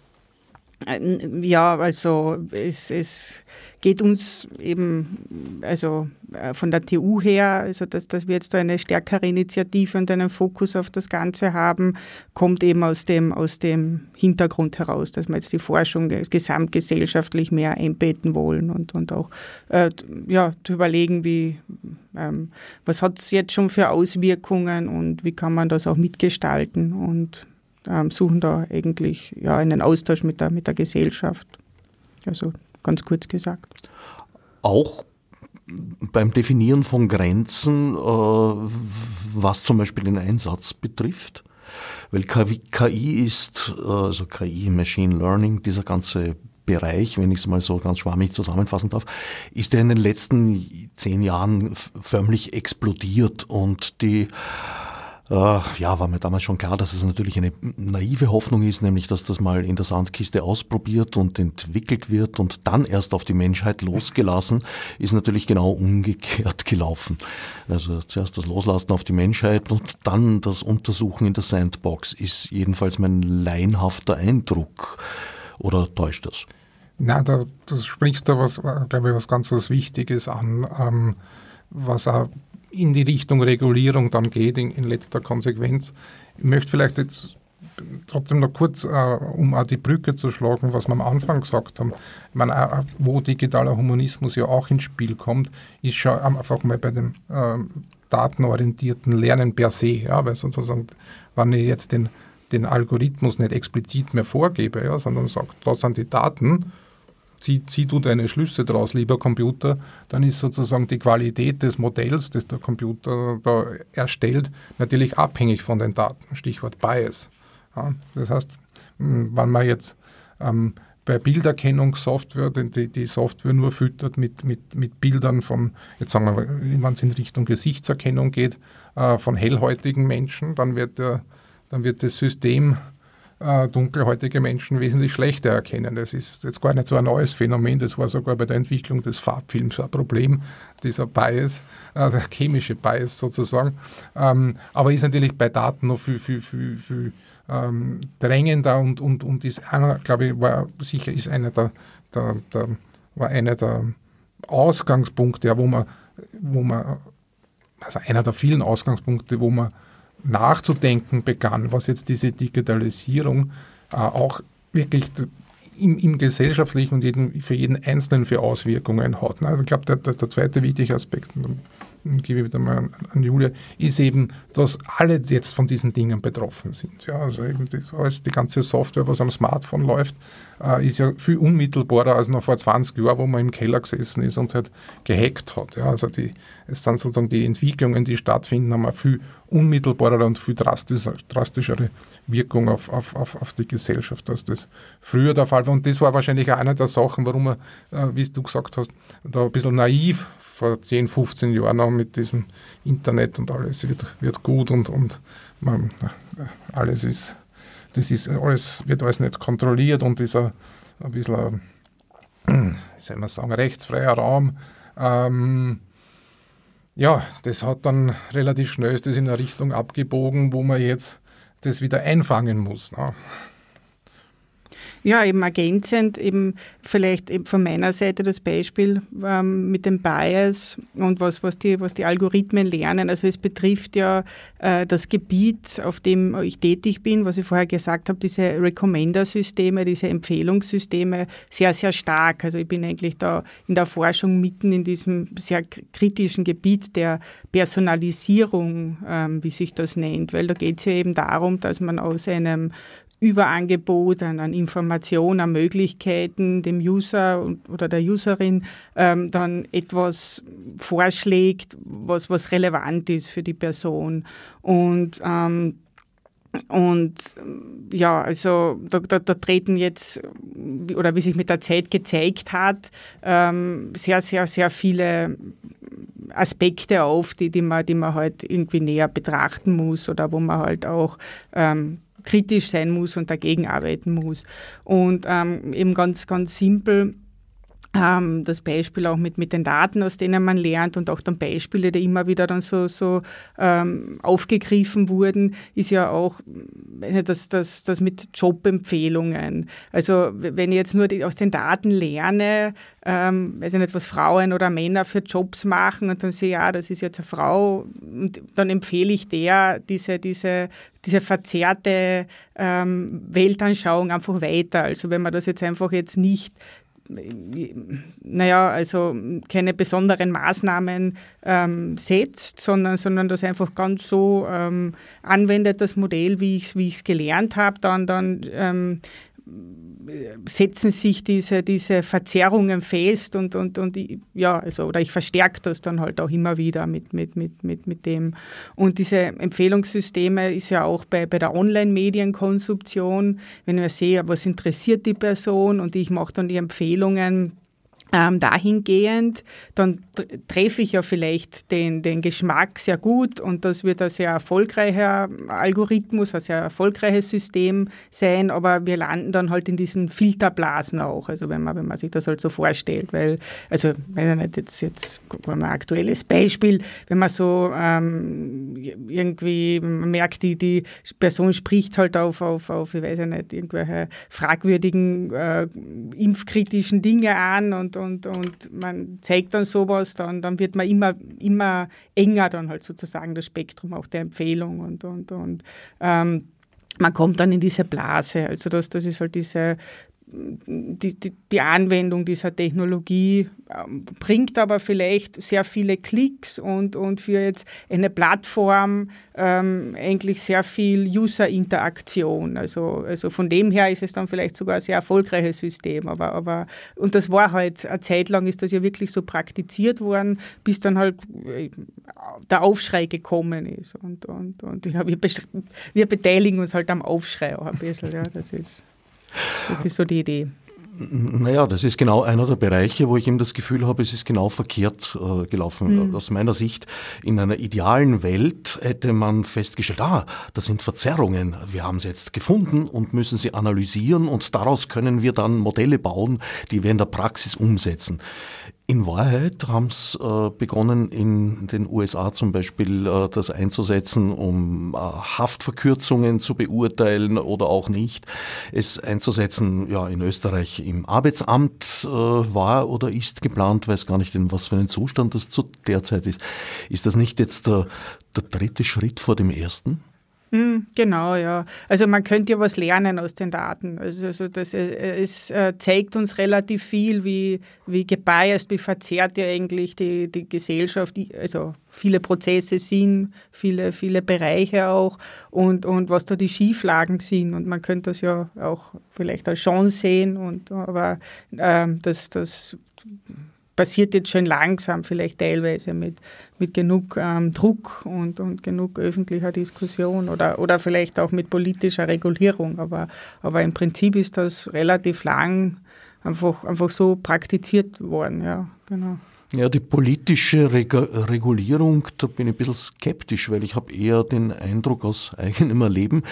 ja, also es, es geht uns eben, also äh, von der TU her, also dass, dass wir jetzt da eine stärkere Initiative und einen Fokus auf das Ganze haben, kommt eben aus dem, aus dem Hintergrund heraus, dass wir jetzt die Forschung gesamtgesellschaftlich mehr einbetten wollen und, und auch äh, ja, überlegen, wie, ähm, was hat es jetzt schon für Auswirkungen und wie kann man das auch mitgestalten und ähm, suchen da eigentlich ja, einen Austausch mit der, mit der Gesellschaft. Also ganz kurz gesagt. Auch beim Definieren von Grenzen, äh, was zum Beispiel den Einsatz betrifft. Weil KI ist, äh, also KI, Machine Learning, dieser ganze Bereich, wenn ich es mal so ganz schwammig zusammenfassen darf, ist ja in den letzten zehn Jahren förmlich explodiert und die ja, war mir damals schon klar, dass es natürlich eine naive Hoffnung ist, nämlich dass das mal in der Sandkiste ausprobiert und entwickelt wird und dann erst auf die Menschheit losgelassen, ist natürlich genau umgekehrt gelaufen. Also zuerst das Loslassen auf die Menschheit und dann das Untersuchen in der Sandbox ist jedenfalls mein laienhafter Eindruck. Oder täuscht das? Na, da, da sprichst du was, glaube ich, was ganz was Wichtiges an, ähm, was auch in die Richtung Regulierung dann geht, in, in letzter Konsequenz. Ich möchte vielleicht jetzt trotzdem noch kurz, äh, um auch die Brücke zu schlagen, was wir am Anfang gesagt haben. Ich meine, wo digitaler Humanismus ja auch ins Spiel kommt, ist schon einfach mal bei dem äh, datenorientierten Lernen per se. Ja, weil sozusagen, wenn ich jetzt den, den Algorithmus nicht explizit mehr vorgebe, ja, sondern sage, da sind die Daten, zieh, zieh du deine Schlüsse daraus, lieber Computer, dann ist sozusagen die Qualität des Modells, das der Computer da erstellt, natürlich abhängig von den Daten. Stichwort Bias. Ja, das heißt, hm, wenn man jetzt ähm, bei Bilderkennungssoftware die, die Software nur füttert mit, mit, mit Bildern von, jetzt sagen wir mal, wenn es in Richtung Gesichtserkennung geht, äh, von hellhäutigen Menschen, dann wird, der, dann wird das System äh, dunkelhäutige Menschen wesentlich schlechter erkennen. Das ist jetzt gar nicht so ein neues Phänomen, das war sogar bei der Entwicklung des Farbfilms ein Problem, dieser Bias, äh, der chemische Bias sozusagen. Ähm, aber ist natürlich bei Daten noch viel, viel, viel, viel ähm, drängender und, und, und ist einer, glaube ich, war sicher ist einer der, der, der, war einer der Ausgangspunkte, wo man, wo man, also einer der vielen Ausgangspunkte, wo man nachzudenken begann, was jetzt diese Digitalisierung äh, auch wirklich im, im gesellschaftlichen und jeden, für jeden Einzelnen für Auswirkungen hat. Ne? Ich glaube, der, der, der, zweite wichtige Aspekt, gebe ich wieder mal an, an, Julia, ist eben, dass alle jetzt von diesen Dingen betroffen sind. Ja? Also eben das, alles, die ganze Software, was am Smartphone läuft, äh, ist ja viel unmittelbarer als noch vor 20 Jahren, wo man im Keller gesessen ist und halt gehackt hat. Ja? Also die, es sind sozusagen die Entwicklungen, die stattfinden, haben eine viel unmittelbarere und viel drastischer, drastischere Wirkung auf, auf, auf, auf die Gesellschaft, als das früher der Fall war. Und das war wahrscheinlich auch eine der Sachen, warum man, äh, wie du gesagt hast, da ein bisschen naiv vor 10, 15 Jahren noch mit diesem Internet und alles wird, wird gut und, und man, alles ist, das ist alles, wird alles nicht kontrolliert und ist ein, ein bisschen, wie soll man sagen, rechtsfreier Raum. Ähm, ja, das hat dann relativ schnell ist das in eine Richtung abgebogen, wo man jetzt das wieder einfangen muss. Ne? Ja, eben ergänzend, eben vielleicht von meiner Seite das Beispiel ähm, mit dem Bias und was, was, die, was die Algorithmen lernen. Also es betrifft ja äh, das Gebiet, auf dem ich tätig bin, was ich vorher gesagt habe, diese Recommender-Systeme, diese Empfehlungssysteme sehr, sehr stark. Also ich bin eigentlich da in der Forschung mitten in diesem sehr kritischen Gebiet der Personalisierung, ähm, wie sich das nennt, weil da geht es ja eben darum, dass man aus einem Überangebot an, an Informationen, an Möglichkeiten dem User oder der Userin ähm, dann etwas vorschlägt, was, was relevant ist für die Person. Und ähm, und ja, also da, da, da, treten jetzt, oder wie sich mit der Zeit gezeigt hat, ähm, sehr, sehr, sehr viele Aspekte auf, die, die, man, die man halt irgendwie näher betrachten muss oder wo man halt auch ähm, kritisch sein muss und dagegen arbeiten muss. Und ähm, eben ganz, ganz simpel ähm, das Beispiel auch mit, mit den Daten, aus denen man lernt und auch dann Beispiele, die immer wieder dann so, so ähm, aufgegriffen wurden, ist ja auch das, das, das mit Jobempfehlungen. Also wenn ich jetzt nur die, aus den Daten lerne, ähm, weiß ich nicht, was Frauen oder Männer für Jobs machen und dann sehe ich, ja, das ist jetzt eine Frau und dann empfehle ich der diese, diese, diese verzerrte ähm, Weltanschauung einfach weiter. Also wenn man das jetzt einfach jetzt nicht naja, also keine besonderen Maßnahmen ähm, setzt, sondern, sondern das einfach ganz so ähm, anwendet, das Modell, wie ich es wie gelernt habe, dann, dann ähm, setzen sich diese, diese Verzerrungen fest und, und, und ja, also, oder ich verstärke das dann halt auch immer wieder mit, mit, mit, mit, mit dem. Und diese Empfehlungssysteme ist ja auch bei, bei der Online-Medienkonsumption, wenn wir sehen, was interessiert die Person und ich mache dann die Empfehlungen ähm, dahingehend, dann treffe ich ja vielleicht den, den Geschmack sehr gut und das wird ein sehr erfolgreicher Algorithmus, ein sehr erfolgreiches System sein, aber wir landen dann halt in diesen Filterblasen auch, also wenn man, wenn man sich das halt so vorstellt, weil, also, weiß ich nicht, jetzt, jetzt ein aktuelles Beispiel, wenn man so ähm, irgendwie merkt, die, die Person spricht halt auf, auf, auf, ich weiß nicht, irgendwelche fragwürdigen, äh, impfkritischen Dinge an und und, und man zeigt dann sowas, dann, dann wird man immer, immer enger dann halt sozusagen das Spektrum auch der Empfehlung und, und, und ähm, man kommt dann in diese Blase. Also das, das ist halt diese, die, die, die, Anwendung dieser Technologie ähm, bringt aber vielleicht sehr viele Klicks und, und für jetzt eine Plattform ähm, eigentlich sehr viel User-Interaktion. Also, also von dem her ist es dann vielleicht sogar ein sehr erfolgreiches System. Aber, aber, und das war halt, eine Zeit lang ist das ja wirklich so praktiziert worden, bis dann halt äh, der Aufschrei gekommen ist. Und, und, und ja, wir, wir beteiligen uns halt am Aufschrei auch ein bisschen. Ja, das ist das ist so die Idee. Naja, das ist genau einer der Bereiche, wo ich eben das Gefühl habe, es ist genau verkehrt äh, gelaufen. Mhm. Aus meiner Sicht, in einer idealen Welt hätte man festgestellt, ah, das sind Verzerrungen. Wir haben sie jetzt gefunden und müssen sie analysieren und daraus können wir dann Modelle bauen, die wir in der Praxis umsetzen. In Wahrheit haben es äh, begonnen, in den USA zum Beispiel äh, das einzusetzen, um äh, Haftverkürzungen zu beurteilen oder auch nicht. Es einzusetzen, ja, in Österreich im Arbeitsamt äh, war oder ist geplant, weiß gar nicht, in was für einem Zustand das zu der Zeit ist. Ist das nicht jetzt der, der dritte Schritt vor dem ersten? Hm, genau, ja. Also man könnte ja was lernen aus den Daten. Also, also das, äh, es äh, zeigt uns relativ viel, wie, wie gebiased, wie verzerrt ja eigentlich die, die Gesellschaft, also viele Prozesse sind, viele, viele Bereiche auch und, und was da die Schieflagen sind. Und man könnte das ja auch vielleicht als Chance sehen, und, aber ähm, das, das passiert jetzt schon langsam, vielleicht teilweise mit, mit genug ähm, Druck und, und genug öffentlicher Diskussion oder, oder vielleicht auch mit politischer Regulierung. Aber, aber im Prinzip ist das relativ lang einfach, einfach so praktiziert worden. Ja, genau. Ja, die politische Reg Regulierung, da bin ich ein bisschen skeptisch, weil ich habe eher den Eindruck aus eigenem Erleben,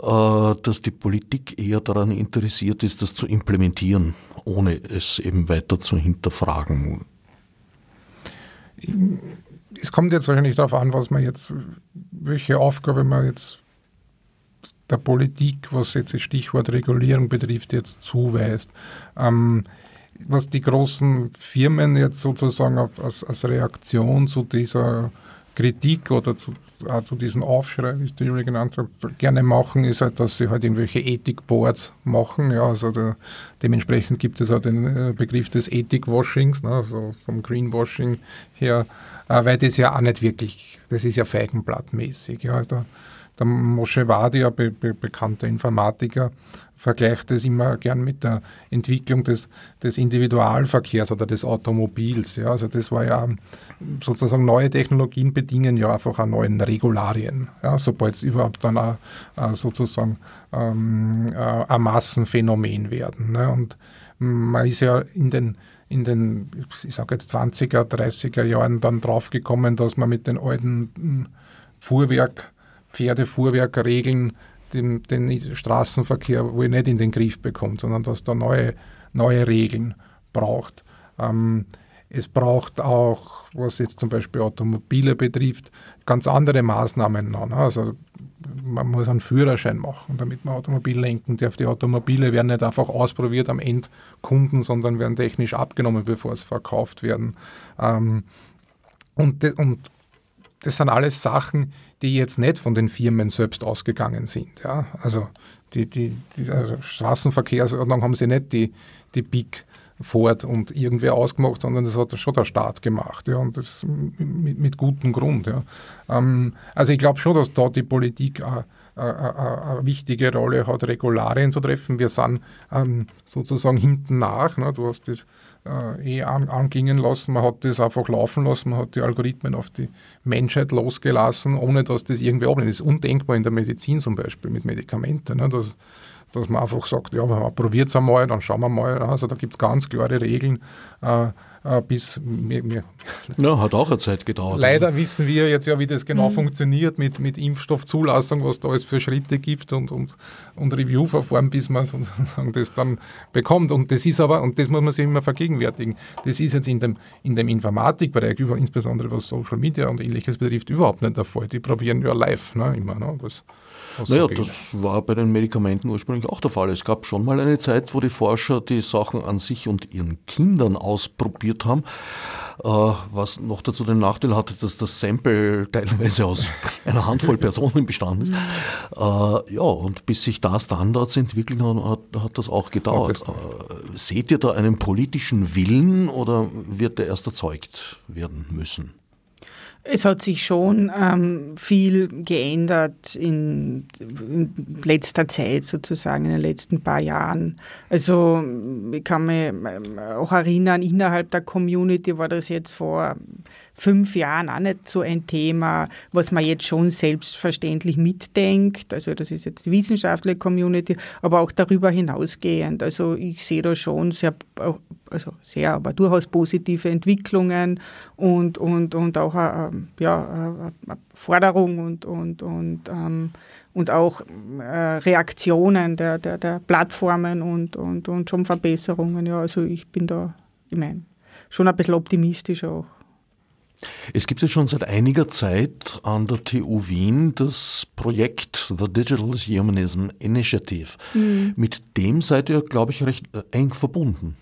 äh, dass die Politik eher daran interessiert ist, das zu implementieren, ohne es eben weiter zu hinterfragen. Es kommt jetzt wahrscheinlich darauf an, was man jetzt, welche Aufgabe man jetzt der Politik, was jetzt das Stichwort Regulierung betrifft, jetzt zuweist. Ähm, was die großen Firmen jetzt sozusagen als, als Reaktion zu dieser Kritik oder zu, äh, zu diesem Aufschrei, wie es der Juri genannt hat, gerne machen, ist halt, dass sie halt irgendwelche Ethikboards machen. Ja, also der, dementsprechend gibt es auch den äh, Begriff des Ethikwashings, ne, also vom Greenwashing her, äh, weil das ja auch nicht wirklich, das ist ja feigenblattmäßig. Ja, also der Moshe Wadi, be be bekannter Informatiker, vergleicht das immer gern mit der Entwicklung des, des Individualverkehrs oder des Automobils. Ja, also das war ja sozusagen neue Technologien bedingen ja einfach an neuen Regularien. Ja, sobald es überhaupt dann auch, äh, sozusagen ähm, äh, ein Massenphänomen werden. Ne? Und man ist ja in den in den, ich sage jetzt 20er, 30er Jahren dann draufgekommen, dass man mit den alten hm, Fuhrwerk, Pferdefuhrwerkregeln den, den Straßenverkehr wohl nicht in den Griff bekommt, sondern dass da neue, neue Regeln braucht. Ähm, es braucht auch, was jetzt zum Beispiel Automobile betrifft, ganz andere Maßnahmen. Ne? Also man muss einen Führerschein machen, damit man Automobil lenken darf. Die Automobile werden nicht einfach ausprobiert am Endkunden, sondern werden technisch abgenommen, bevor sie verkauft werden. Ähm, und, und das sind alles Sachen, die jetzt nicht von den Firmen selbst ausgegangen sind. Ja? Also die, die, die also Straßenverkehrsordnung haben sie nicht die, die Big Ford und irgendwer ausgemacht, sondern das hat schon der Staat gemacht. Ja? Und das mit, mit gutem Grund. Ja? Ähm, also ich glaube schon, dass da die Politik eine, eine, wichtige Rolle hat, Regularien zu treffen. Wir sind ähm, sozusagen hinten nach. Ne? Du hast das äh, eh an, angingen lassen. Man hat das einfach laufen lassen, man hat die Algorithmen auf die Menschheit losgelassen, ohne dass das irgendwie abnimmt. Das ist undenkbar in der Medizin zum Beispiel mit Medikamenten. Ne? Dass, dass man einfach sagt, ja, man probiert es einmal, dann schauen wir mal. Also da gibt es ganz klare Regeln. Äh, äh, bis mir, mir ja, hat auch eine Zeit gedauert. Leider also. wissen wir jetzt ja, wie das genau mhm. funktioniert mit, mit Impfstoffzulassung, was da alles für Schritte gibt und, und, und Reviewverfahren, bis man sozusagen das dann bekommt. Und das ist aber, und das muss man sich immer vergegenwärtigen, das ist jetzt in dem, in dem Informatikbereich, insbesondere was Social Media und ähnliches betrifft, überhaupt nicht der Fall. Die probieren ja live ne, immer. Ne, das, naja, das war bei den Medikamenten ursprünglich auch der Fall. Es gab schon mal eine Zeit, wo die Forscher die Sachen an sich und ihren Kindern ausprobiert haben, äh, was noch dazu den Nachteil hatte, dass das Sample teilweise aus einer Handvoll Personen bestanden ist. Äh, ja, und bis sich da Standards entwickelt haben, hat, hat das auch gedauert. Äh, seht ihr da einen politischen Willen oder wird der erst erzeugt werden müssen? Es hat sich schon ähm, viel geändert in, in, letzter Zeit sozusagen, in den letzten paar Jahren. Also ich kann mich ähm, auch erinnern, innerhalb der Community war das jetzt vor fünf Jahren auch nicht so ein Thema, was man jetzt schon selbstverständlich mitdenkt. Also das ist jetzt die wissenschaftliche Community, aber auch darüber hinausgehend. Also ich sehe da schon sehr, also sehr, aber durchaus positive Entwicklungen und, und, und auch eine, ja, eine Forderung und, und, und, ähm, und auch äh, Reaktionen der, der, der Plattformen und, und, und schon Verbesserungen. Ja, also ich bin da, ich meine, schon ein bisschen optimistisch auch. Es gibt ja schon seit einiger Zeit an der TU Wien das Projekt The Digital Humanism Initiative. Mhm. Mit dem seid ihr, glaube ich, recht äh, eng verbunden.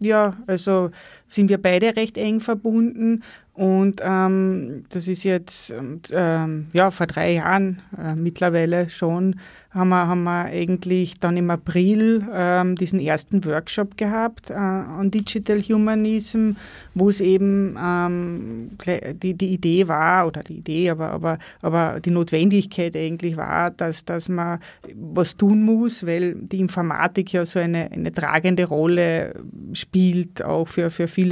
Ja, also sind wir beide recht eng verbunden Und ähm, das ist jetzt ähm, ja, vor drei Jahren äh, mittlerweile schon haben wir, haben wir eigentlich dann im April ähm, diesen ersten Workshop gehabt äh, an Digital Humanism, wo es eben ähm, die, die Idee war, oder die Idee, aber, aber, aber die Notwendigkeit eigentlich war, dass, dass man was tun muss, weil die Informatik ja so eine, eine tragende Rolle spielt, auch für, für viele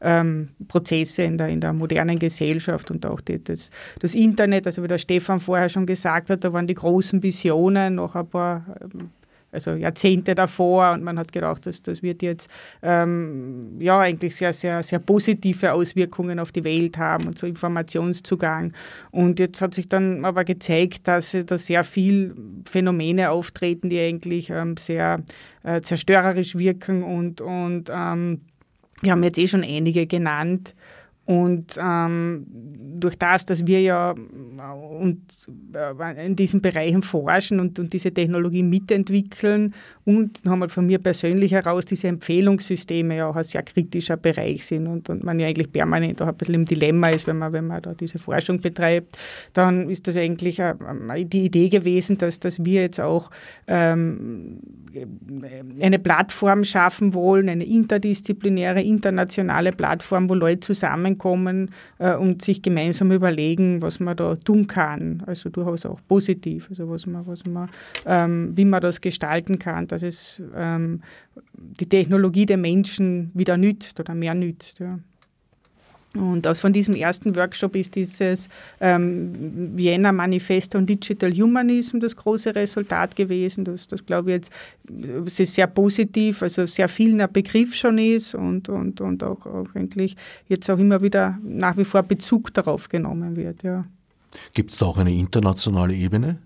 ähm, Prozesse in der, in der modernen Gesellschaft und auch die, das, das Internet, also wie der Stefan vorher schon gesagt hat, da waren die großen Visionen, noch ein paar ähm, also Jahrzehnte davor und man hat gedacht, dass das wird jetzt ähm, ja eigentlich sehr, sehr, sehr positive Auswirkungen auf die Welt haben und so Informationszugang. Und jetzt hat sich dann aber gezeigt, dass da sehr viel Phänomene auftreten, die eigentlich ähm, sehr äh, zerstörerisch wirken und, und ähm, wir haben jetzt eh schon einige genannt. Und ähm, durch das, dass wir ja und, äh, in diesen Bereichen forschen und, und diese Technologie mitentwickeln und nochmal von mir persönlich heraus diese Empfehlungssysteme ja auch ein sehr kritischer Bereich sind und, und man ja eigentlich permanent auch ein bisschen im Dilemma ist, wenn man, wenn man da diese Forschung betreibt, dann ist das eigentlich die Idee gewesen, dass, dass wir jetzt auch ähm, eine Plattform schaffen wollen, eine interdisziplinäre, internationale Plattform, wo Leute zusammenkommen äh, und sich gemeinsam überlegen, was man da tun kann. Also durchaus auch positiv, also was man, was man, ähm, wie man das gestalten kann, dass es ähm, die Technologie der Menschen wieder nützt oder mehr nützt. Ja. Und von diesem ersten Workshop ist dieses ähm, Vienna Manifesto und Digital Humanism das große Resultat gewesen. Das, das glaube ich jetzt, es ist sehr positiv, also sehr viel ein Begriff schon ist und, und, und auch, auch eigentlich jetzt auch immer wieder nach wie vor Bezug darauf genommen wird. Ja. Gibt es da auch eine internationale Ebene?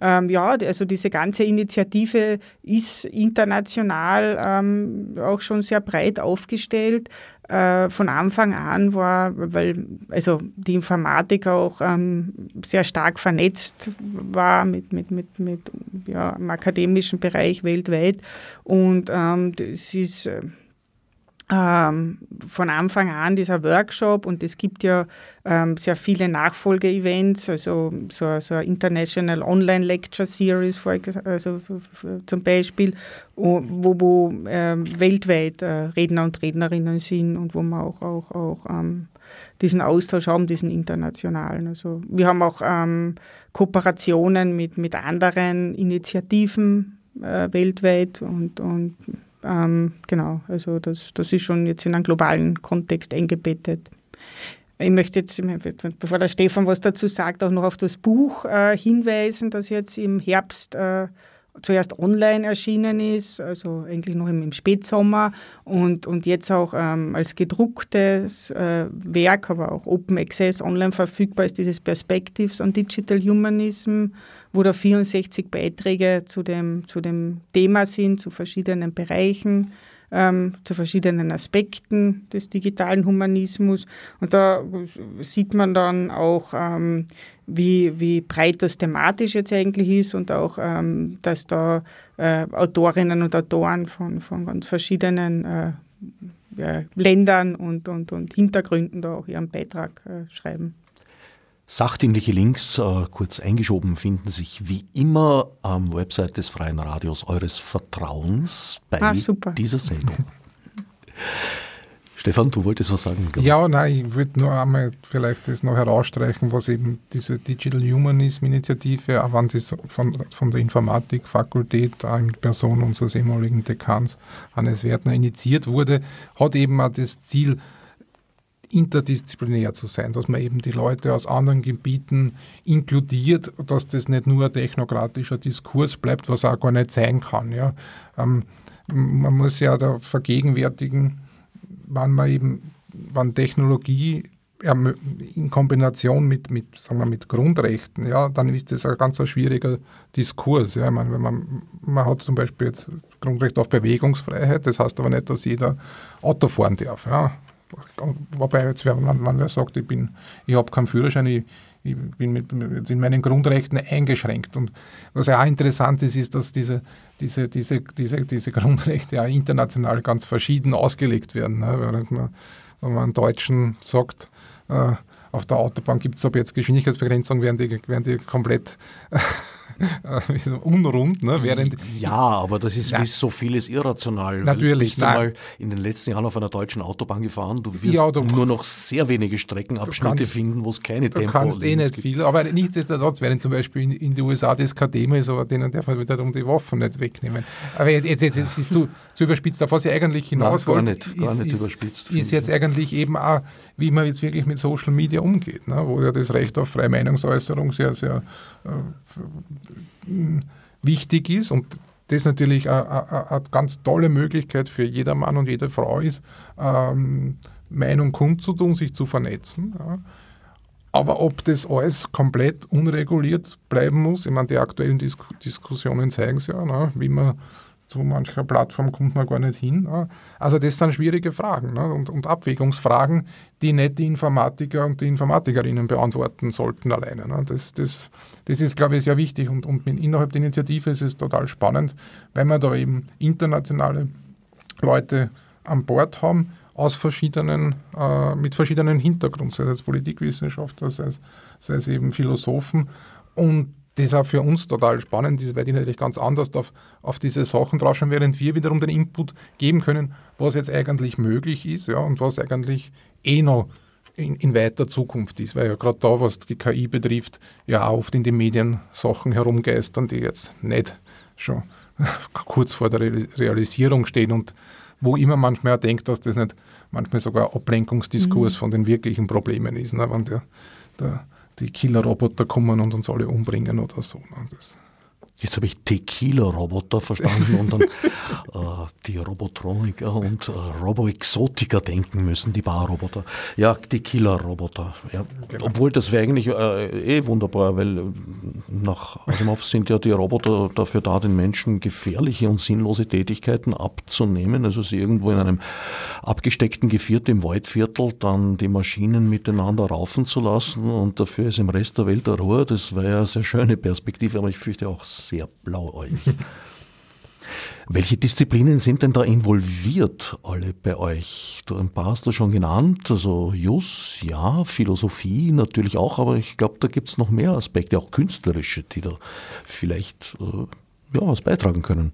Ähm, ja, also diese ganze Initiative ist international ähm, auch schon sehr breit aufgestellt. Äh, von Anfang an war, weil also die Informatik auch ähm, sehr stark vernetzt war mit, mit, mit, mit ja, im akademischen Bereich weltweit. Und ähm, das ist äh, ähm, von Anfang an dieser Workshop und es gibt ja ähm, sehr viele Nachfolge-Events, also so, so eine International Online Lecture Series for, also zum Beispiel, wo, wo ähm, weltweit äh, Redner und Rednerinnen sind und wo man auch, auch, auch ähm, diesen Austausch haben, diesen internationalen. Also wir haben auch ähm, Kooperationen mit, mit anderen Initiativen äh, weltweit und, und ähm, genau, also das, das ist schon jetzt in einen globalen Kontext eingebettet. Ich möchte jetzt, bevor der Stefan was dazu sagt, auch noch auf das Buch äh, hinweisen, das jetzt im Herbst äh, zuerst online erschienen ist, also eigentlich noch im, Spätsommer. Und, und jetzt auch ähm, als gedrucktes äh, Werk, aber auch Open Access online verfügbar ist, dieses Perspectives on Digital Humanism, wo da 64 Beiträge zu dem, zu dem Thema sind, zu verschiedenen Bereichen ähm, zu verschiedenen Aspekten des digitalen Humanismus. Und da sieht man dann auch, ähm, wie, wie breit das thematisch jetzt eigentlich ist und auch, ähm, dass da äh, Autorinnen und Autoren von, von ganz verschiedenen äh, ja, Ländern und, und, und Hintergründen da auch ihren Beitrag äh, schreiben. Sachdienliche Links, äh, kurz eingeschoben, finden sich wie immer am Website des Freien Radios eures Vertrauens bei ah, dieser Sendung. Stefan, du wolltest was sagen? Ja, nein, ich würde nur einmal vielleicht das noch herausstreichen, was eben diese Digital Humanism Initiative, auch wenn das von, von der Informatikfakultät in Person unseres ehemaligen Dekans Hannes Wertner initiiert wurde, hat eben auch das Ziel, interdisziplinär zu sein, dass man eben die Leute aus anderen Gebieten inkludiert, dass das nicht nur ein technokratischer Diskurs bleibt, was auch gar nicht sein kann. Ja. Ähm, man muss ja da vergegenwärtigen, wann man eben, wann Technologie in Kombination mit, mit, sagen wir, mit Grundrechten, ja, dann ist das ein ganz schwieriger Diskurs. Ja. Ich meine, wenn man, man hat zum Beispiel jetzt Grundrecht auf Bewegungsfreiheit, das heißt aber nicht, dass jeder Auto fahren darf. Ja. Wobei jetzt, wenn man, man sagt, ich, ich habe keinen Führerschein, ich, ich bin mit, mit, in meinen Grundrechten eingeschränkt. Und was ja auch interessant ist, ist, dass diese, diese, diese, diese, diese Grundrechte ja international ganz verschieden ausgelegt werden. Ne? Während man wenn man einen Deutschen sagt, äh, auf der Autobahn gibt es aber jetzt Geschwindigkeitsbegrenzung, werden die, werden die komplett unrund. Ne? Während ja, aber das ist ja. wie so vieles irrational. Natürlich. Bist du mal in den letzten Jahren auf einer deutschen Autobahn gefahren, du wirst ja, du nur noch sehr wenige Streckenabschnitte kannst, finden, wo es keine Tempo gibt. Du kannst eh nicht viel, aber nichtsdestotrotz, während zum Beispiel in, in den USA das kein Thema ist, aber denen darf man wiederum die Waffen nicht wegnehmen. Aber jetzt, jetzt, jetzt, jetzt ist zu, zu überspitzt. Auf was ich eigentlich hinaus wollte, nicht, gar nicht ist, überspitzt. Ist jetzt eigentlich eben auch, wie man jetzt wirklich mit Social Media umgeht, ne? wo ja das Recht auf freie Meinungsäußerung sehr, sehr wichtig ist und das natürlich eine ganz tolle Möglichkeit für jeder Mann und jede Frau ist, ähm, Meinung kundzutun, sich zu vernetzen. Ja. Aber ob das alles komplett unreguliert bleiben muss, ich meine, die aktuellen Dis Diskussionen zeigen es ja, ne, wie man zu mancher Plattform kommt man gar nicht hin. Ne? Also das sind schwierige Fragen ne? und, und, Abwägungsfragen, die nicht die Informatiker und die Informatikerinnen beantworten sollten alleine. Ne? Das, das, das ist, glaube ich, sehr wichtig und, und innerhalb der Initiative ist es total spannend, weil wir da eben internationale Leute an Bord haben, aus verschiedenen, äh, mit verschiedenen Hintergründen, sei es Politikwissenschaftler, sei es, sei es eben Philosophen und das ist auch für uns total spannend, weil die natürlich ganz anders auf, auf diese Sachen draufschauen, während wir wiederum den Input geben können, was jetzt eigentlich möglich ist ja, und was eigentlich eh noch in, in weiter Zukunft ist, weil ja gerade da, was die KI betrifft, ja auch oft in den Medien Sachen herumgeistern, die jetzt nicht schon kurz vor der Realisierung stehen und wo immer manchmal denkt, dass das nicht manchmal sogar Ablenkungsdiskurs mhm. von den wirklichen Problemen ist, ne, wenn der, der die Killerroboter kommen und uns alle umbringen oder so. Ne? Das Jetzt habe ich Tequila-Roboter verstanden und dann äh, die Robotroniker und äh, Robo-Exotiker denken müssen, die Barroboter. Ja, Tequila-Roboter. Ja. Genau. Obwohl das wäre eigentlich äh, eh wunderbar, weil äh, nach Asimov sind ja die Roboter dafür da, den Menschen gefährliche und sinnlose Tätigkeiten abzunehmen. Also sie irgendwo in einem abgesteckten Geviert im Waldviertel dann die Maschinen miteinander raufen zu lassen und dafür ist im Rest der Welt der Ruhe. Das wäre ja eine sehr schöne Perspektive, aber ich fürchte auch sehr blauäugig. Welche Disziplinen sind denn da involviert, alle bei euch? Du, ein paar hast du schon genannt, also Jus, ja, Philosophie natürlich auch, aber ich glaube, da gibt es noch mehr Aspekte, auch künstlerische, die da vielleicht äh, ja, was beitragen können.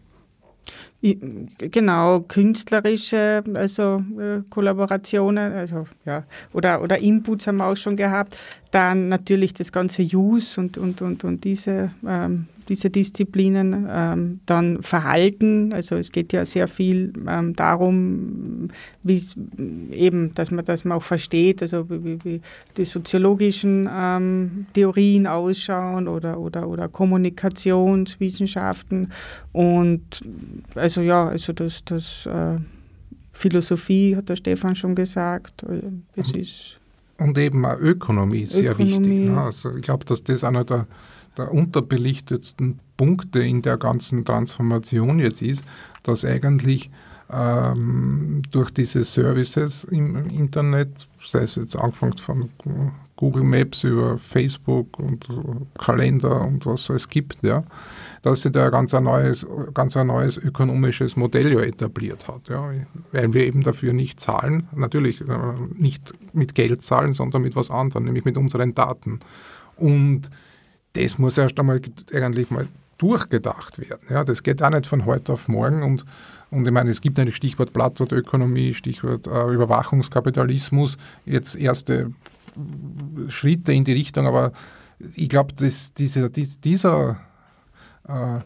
Genau, künstlerische, also äh, Kollaborationen, also ja, oder, oder Inputs haben wir auch schon gehabt. Dann natürlich das ganze Use und, und, und, und diese, ähm, diese Disziplinen. Ähm, dann Verhalten, also es geht ja sehr viel ähm, darum, wie eben, dass man, man auch versteht, also wie, wie die soziologischen ähm, Theorien ausschauen oder, oder, oder Kommunikationswissenschaften. Und also ja, also das, das äh, Philosophie hat der Stefan schon gesagt. Das ist und eben auch Ökonomie ist sehr Ökonomie. wichtig. Ne? Also ich glaube, dass das einer der, der unterbelichtetsten Punkte in der ganzen Transformation jetzt ist, dass eigentlich ähm, durch diese Services im Internet, sei es jetzt angefangen von Google Maps über Facebook und Kalender und was es gibt, ja, dass sich da ein ganz ein neues, ganz ein neues ökonomisches Modell ja etabliert hat. Ja, weil wir eben dafür nicht zahlen, natürlich äh, nicht mit Geld zahlen, sondern mit was anderem, nämlich mit unseren Daten. Und das muss erst einmal eigentlich mal durchgedacht werden. Ja, das geht auch nicht von heute auf morgen und und ich meine, es gibt ein Stichwort Plattwortökonomie, Stichwort äh, Überwachungskapitalismus, jetzt erste Schritte in die Richtung, aber ich glaube, diese, dieser äh,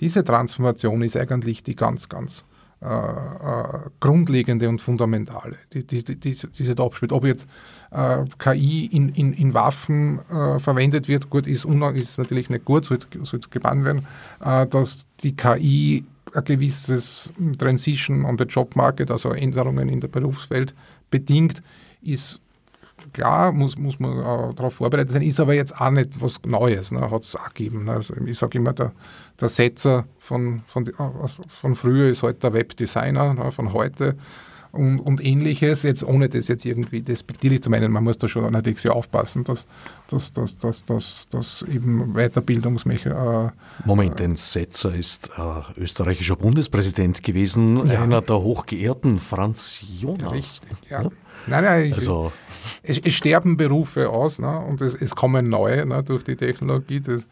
diese Transformation ist eigentlich die ganz, ganz äh, äh, grundlegende und fundamentale, die, die, die, diese Topspiel. Ob jetzt äh, KI in, in, in Waffen äh, verwendet wird, gut, ist, ist natürlich nicht gut, sollte, sollte gebannt werden, äh, dass die KI ein gewisses Transition on the Job Market, also Änderungen in der Berufswelt bedingt, ist klar, muss, muss man äh, darauf vorbereitet sein, ist aber jetzt auch nicht was Neues, ne, hat es auch gegeben. Ne. Also ich sage immer, der, der Setzer von, von, von früher ist halt der Webdesigner ne, von heute. und, und ähnliches, jetzt ohne das jetzt irgendwie despektierlich zu meinen, man muss da schon natürlich sehr aufpassen, dass, dass, dass, dass, dass, dass eben Weiterbildungsmechanismen. Äh, Moment, denn Setzer ist äh, österreichischer Bundespräsident gewesen, ja. einer der hochgeehrten Franz Jonas. Richtig, ja. ja. Nein, nein, also, es, es, sterben Berufe aus ne, und es, es kommen neue ne, durch die Technologie. Das,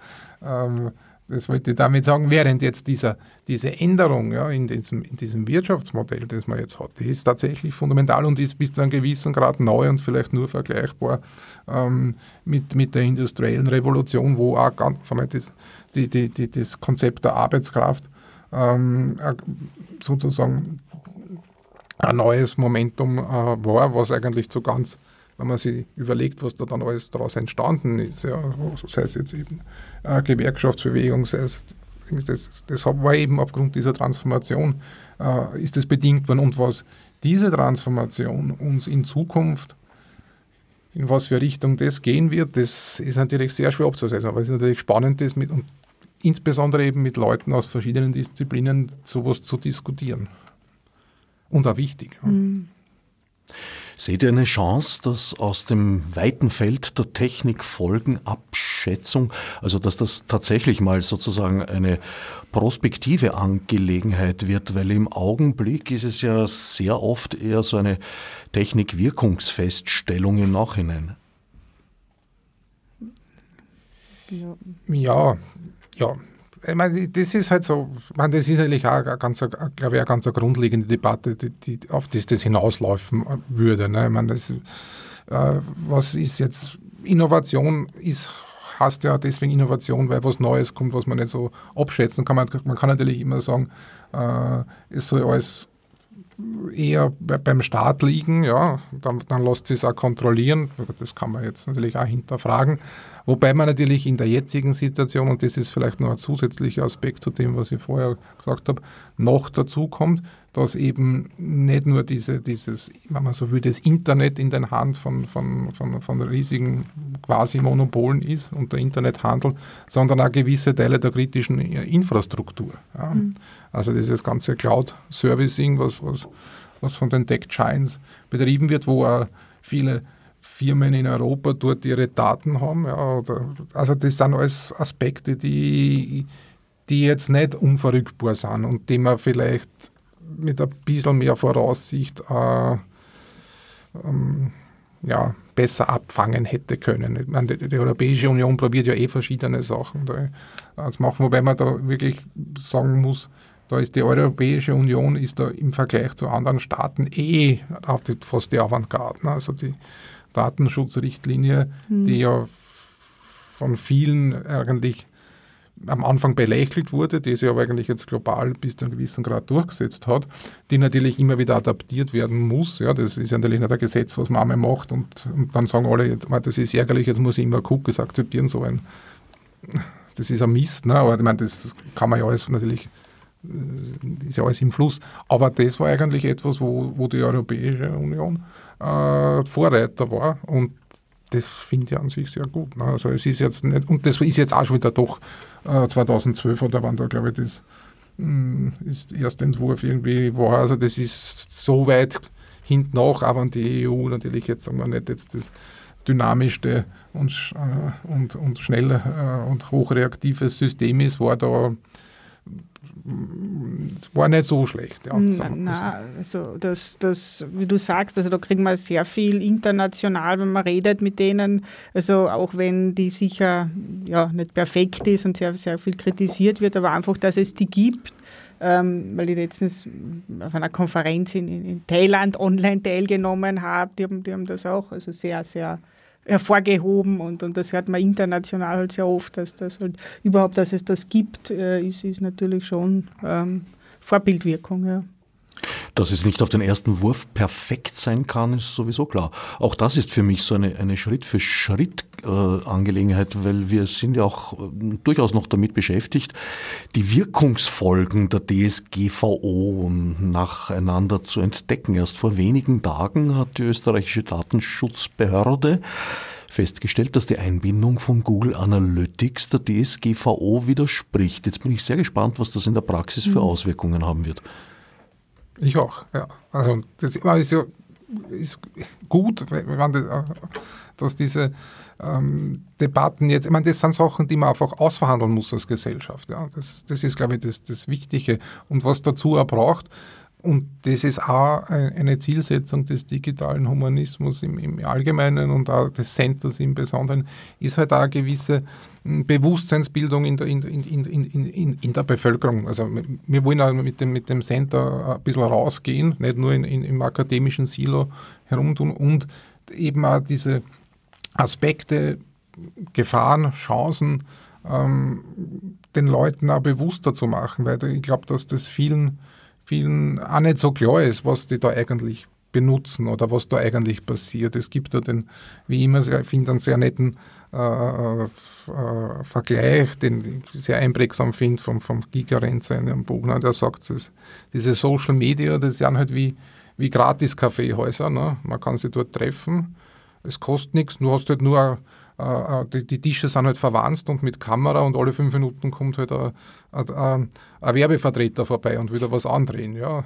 ähm, das wollte ich damit sagen, während jetzt dieser, diese Änderung ja, in, diesem, in diesem Wirtschaftsmodell, das man jetzt hat, die ist tatsächlich fundamental und ist bis zu einem gewissen Grad neu und vielleicht nur vergleichbar ähm, mit, mit der industriellen Revolution, wo auch ganz, das, die, die, die, das Konzept der Arbeitskraft ähm, sozusagen ein neues Momentum äh, war, was eigentlich zu ganz wenn man sich überlegt, was da dann alles daraus entstanden ist, ja, sei es jetzt eben äh, Gewerkschaftsbewegung, sei es, das, das war eben aufgrund dieser Transformation, äh, ist das bedingt worden. Und was diese Transformation uns in Zukunft, in was für Richtung das gehen wird, das ist natürlich sehr schwer abzusetzen. Aber es ist natürlich spannend, das mit, und insbesondere eben mit Leuten aus verschiedenen Disziplinen sowas zu diskutieren. Und auch wichtig. Mhm. Seht ihr eine Chance, dass aus dem weiten Feld der Technikfolgenabschätzung, also dass das tatsächlich mal sozusagen eine prospektive Angelegenheit wird, weil im Augenblick ist es ja sehr oft eher so eine Technikwirkungsfeststellung im Nachhinein. Ja, ja, ja ich meine, das ist halt so, ich meine, das ist natürlich auch eine ganz, glaube ich, eine ganz grundlegende Debatte, die, die, auf die das hinauslaufen würde. Ne? Ich meine, das, äh, was ist jetzt, Innovation ist, heißt ja deswegen Innovation, weil was Neues kommt, was man nicht so abschätzen kann. Man, man kann natürlich immer sagen, äh, es soll alles eher beim Staat liegen, ja, dann, dann lässt sich es auch kontrollieren. Das kann man jetzt natürlich auch hinterfragen. Wobei man natürlich in der jetzigen Situation, und das ist vielleicht noch ein zusätzlicher Aspekt zu dem, was ich vorher gesagt habe, noch dazu kommt, dass eben nicht nur diese, dieses, wenn man so will, das Internet in den Hand von, von, von, von riesigen quasi Monopolen ist und der Internethandel, sondern auch gewisse Teile der kritischen Infrastruktur. Ja. Mhm. Also dieses ganze Cloud-Servicing, was, was, was von den Tech Giants betrieben wird, wo auch viele Firmen in Europa dort ihre Daten haben. Ja, oder, also das sind alles Aspekte, die, die jetzt nicht unverrückbar sind und die man vielleicht mit ein bisschen mehr Voraussicht äh, ähm, ja, besser abfangen hätte können. Meine, die, die, Europäische Union probiert ja eh verschiedene Sachen da, zu machen, wobei man da wirklich sagen muss, da ist die Europäische Union ist da im Vergleich zu anderen Staaten eh auf die, fast die Avantgarde. Ne? Also die Datenschutzrichtlinie, mhm. die ja von vielen eigentlich am Anfang belächelt wurde, die sich aber eigentlich jetzt global bis zu einem gewissen Grad durchgesetzt hat, die natürlich immer wieder adaptiert werden muss. Ja, das ist ja natürlich nicht ein Gesetz, was man einmal macht und, und dann sagen alle, das ist ärgerlich, jetzt muss ich immer Cookies akzeptieren. So ein, das ist ein Mist, ne? aber ich meine, das kann man ja alles natürlich äh, ist ja alles im Fluss. Aber das war eigentlich etwas, wo, wo die Europäische Union äh, Vorreiter war und das finde ich an sich sehr gut. Ne? Also es ist jetzt nicht, und das ist jetzt auch schon wieder doch äh, 2012 oder wann da, glaube ich, das mh, hm, ist erster Entwurf irgendwie war. Also das ist so weit hinten nach, aber die EU natürlich jetzt sagen wir nicht jetzt das dynamischste und, äh, und, und schnell äh, und hochreaktive System ist, war da war nicht so schlecht. Ja, Nein, also das, das, wie du sagst, also da kriegen wir sehr viel international, wenn man redet mit denen. Also auch wenn die sicher ja, nicht perfekt ist und sehr, sehr viel kritisiert wird, aber einfach, dass es die gibt. Ähm, weil ich letztens auf einer Konferenz in, in Thailand online teilgenommen habe, die haben, die haben das auch also sehr, sehr hervorgehoben und, und das hört man international halt sehr oft, dass das halt überhaupt, dass es das gibt, äh, ist, ist natürlich schon ähm, Vorbildwirkung, ja. Dass es nicht auf den ersten Wurf perfekt sein kann, ist sowieso klar. Auch das ist für mich so eine, eine Schritt-für-Schritt-Angelegenheit, äh, weil wir sind ja auch äh, durchaus noch damit beschäftigt, die Wirkungsfolgen der DSGVO nacheinander zu entdecken. Erst vor wenigen Tagen hat die österreichische Datenschutzbehörde festgestellt, dass die Einbindung von Google Analytics der DSGVO widerspricht. Jetzt bin ich sehr gespannt, was das in der Praxis für mhm. Auswirkungen haben wird. Ich auch, ja. Also das ist ja ist gut, dass diese ähm, Debatten jetzt, ich meine, das sind Sachen, die man einfach ausverhandeln muss als Gesellschaft. Ja. Das, das ist, glaube ich, das, das Wichtige. Und was dazu auch braucht, und das ist auch eine Zielsetzung des digitalen Humanismus im, im Allgemeinen und auch des Centers im Besonderen, ist halt auch eine gewisse Bewusstseinsbildung in der, in, in, in, in, der Bevölkerung. Also wir wollen auch mit dem, mit dem Center ein bisschen rausgehen, nicht nur in, im akademischen Silo herumtun und eben auch diese Aspekte, Gefahren, Chancen ähm, den Leuten auch bewusster zu machen, weil ich glaube, dass das vielen vielen auch nicht so klar ist, was die da eigentlich benutzen oder was da eigentlich passiert. Es gibt da den, wie immer, ich finde einen sehr netten äh, äh, Vergleich, den ich sehr einprägsam finde vom, vom Gigerenzer in einem. Ne? Der sagt, dass diese Social Media, das sind halt wie, wie Gratis-Kaffeehäuser. Ne? Man kann sie dort treffen. Es kostet nichts, du hast halt nur äh, äh, die, die, Tische sind halt verwanzt und mit Kamera und alle fünf Minuten kommt halt ein, ein, ein Werbevertreter vorbei und wieder was andrehen. Ja.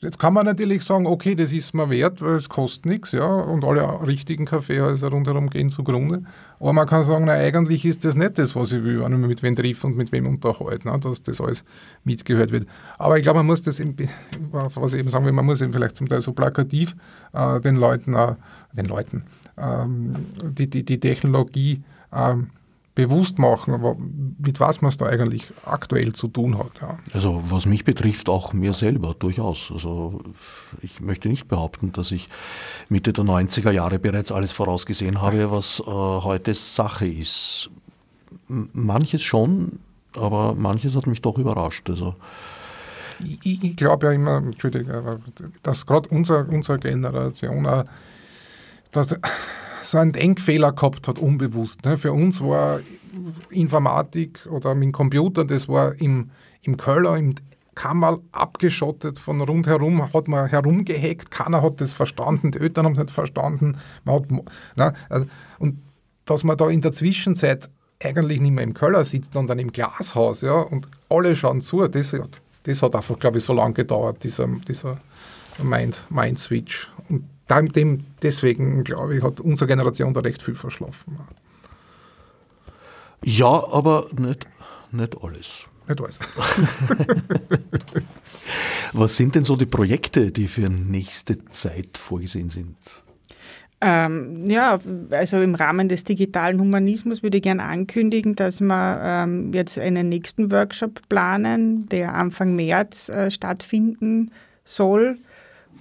Jetzt kann man natürlich sagen, okay, das ist mir wert, weil es kostet nichts, ja, und alle richtigen Kaffeehäuser rundherum gehen zugrunde. Aber man kann sagen, na, eigentlich ist das nicht das, was ich will, wenn ich mich mit wem treffe und mit wem unterhalte, ne, dass das alles mitgehört wird. Aber ich glaube, man muss das, was ich eben sagen will, man muss eben vielleicht zum Teil so plakativ äh, den Leuten, äh, den Leuten, ähm, die, die, die Technologie ähm, bewusst machen, mit was man es da eigentlich aktuell zu tun hat. Ja. Also was mich betrifft, auch mir selber durchaus. Also ich möchte nicht behaupten, dass ich Mitte der 90er Jahre bereits alles vorausgesehen habe, was äh, heute Sache ist. Manches schon, aber manches hat mich doch überrascht. Also ich, ich glaube ja immer, Entschuldige, dass gerade unsere, unsere Generation auch dass so einen Denkfehler gehabt hat, unbewusst. Ne? Für uns war Informatik oder mit dem Computer, das war im, im Keller, im Kammerl abgeschottet von rundherum, hat man herumgehackt, keiner hat das verstanden, die Eltern haben es nicht verstanden. Man hat, ne? also, und dass man da in der Zwischenzeit eigentlich nicht mehr im Keller sitzt, sondern im Glashaus, ja, und alle schauen zu, das, das hat einfach, glaube ich, so lange gedauert, dieser, dieser Mind-Switch. Mind und dem, deswegen, glaube ich, hat unsere Generation da recht viel verschlafen. Ja, aber nicht, nicht alles. Nicht alles. Was sind denn so die Projekte, die für nächste Zeit vorgesehen sind? Ähm, ja, also im Rahmen des digitalen Humanismus würde ich gerne ankündigen, dass wir ähm, jetzt einen nächsten Workshop planen, der Anfang März äh, stattfinden soll.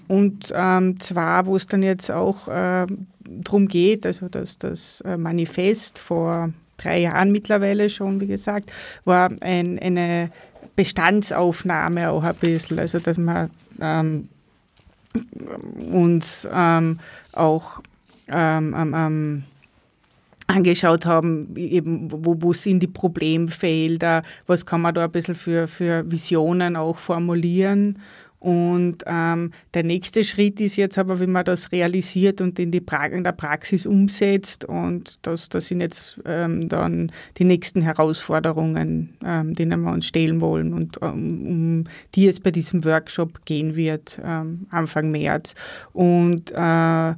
Und ähm, zwar, wo es dann jetzt auch äh, darum geht, also dass das äh, Manifest vor drei Jahren mittlerweile schon, wie gesagt, war ein, eine Bestandsaufnahme auch ein bisschen, also dass man ähm, uns ähm, auch ähm, angeschaut haben, eben wo, wo sind die Problemfelder, was kann man da ein bisschen für, für Visionen auch formulieren und ähm, der nächste Schritt ist jetzt aber, wie man das realisiert und in, die pra in der Praxis umsetzt. Und das, das sind jetzt ähm, dann die nächsten Herausforderungen, ähm, denen wir uns stellen wollen und ähm, um die es bei diesem Workshop gehen wird, ähm, Anfang März. Und äh,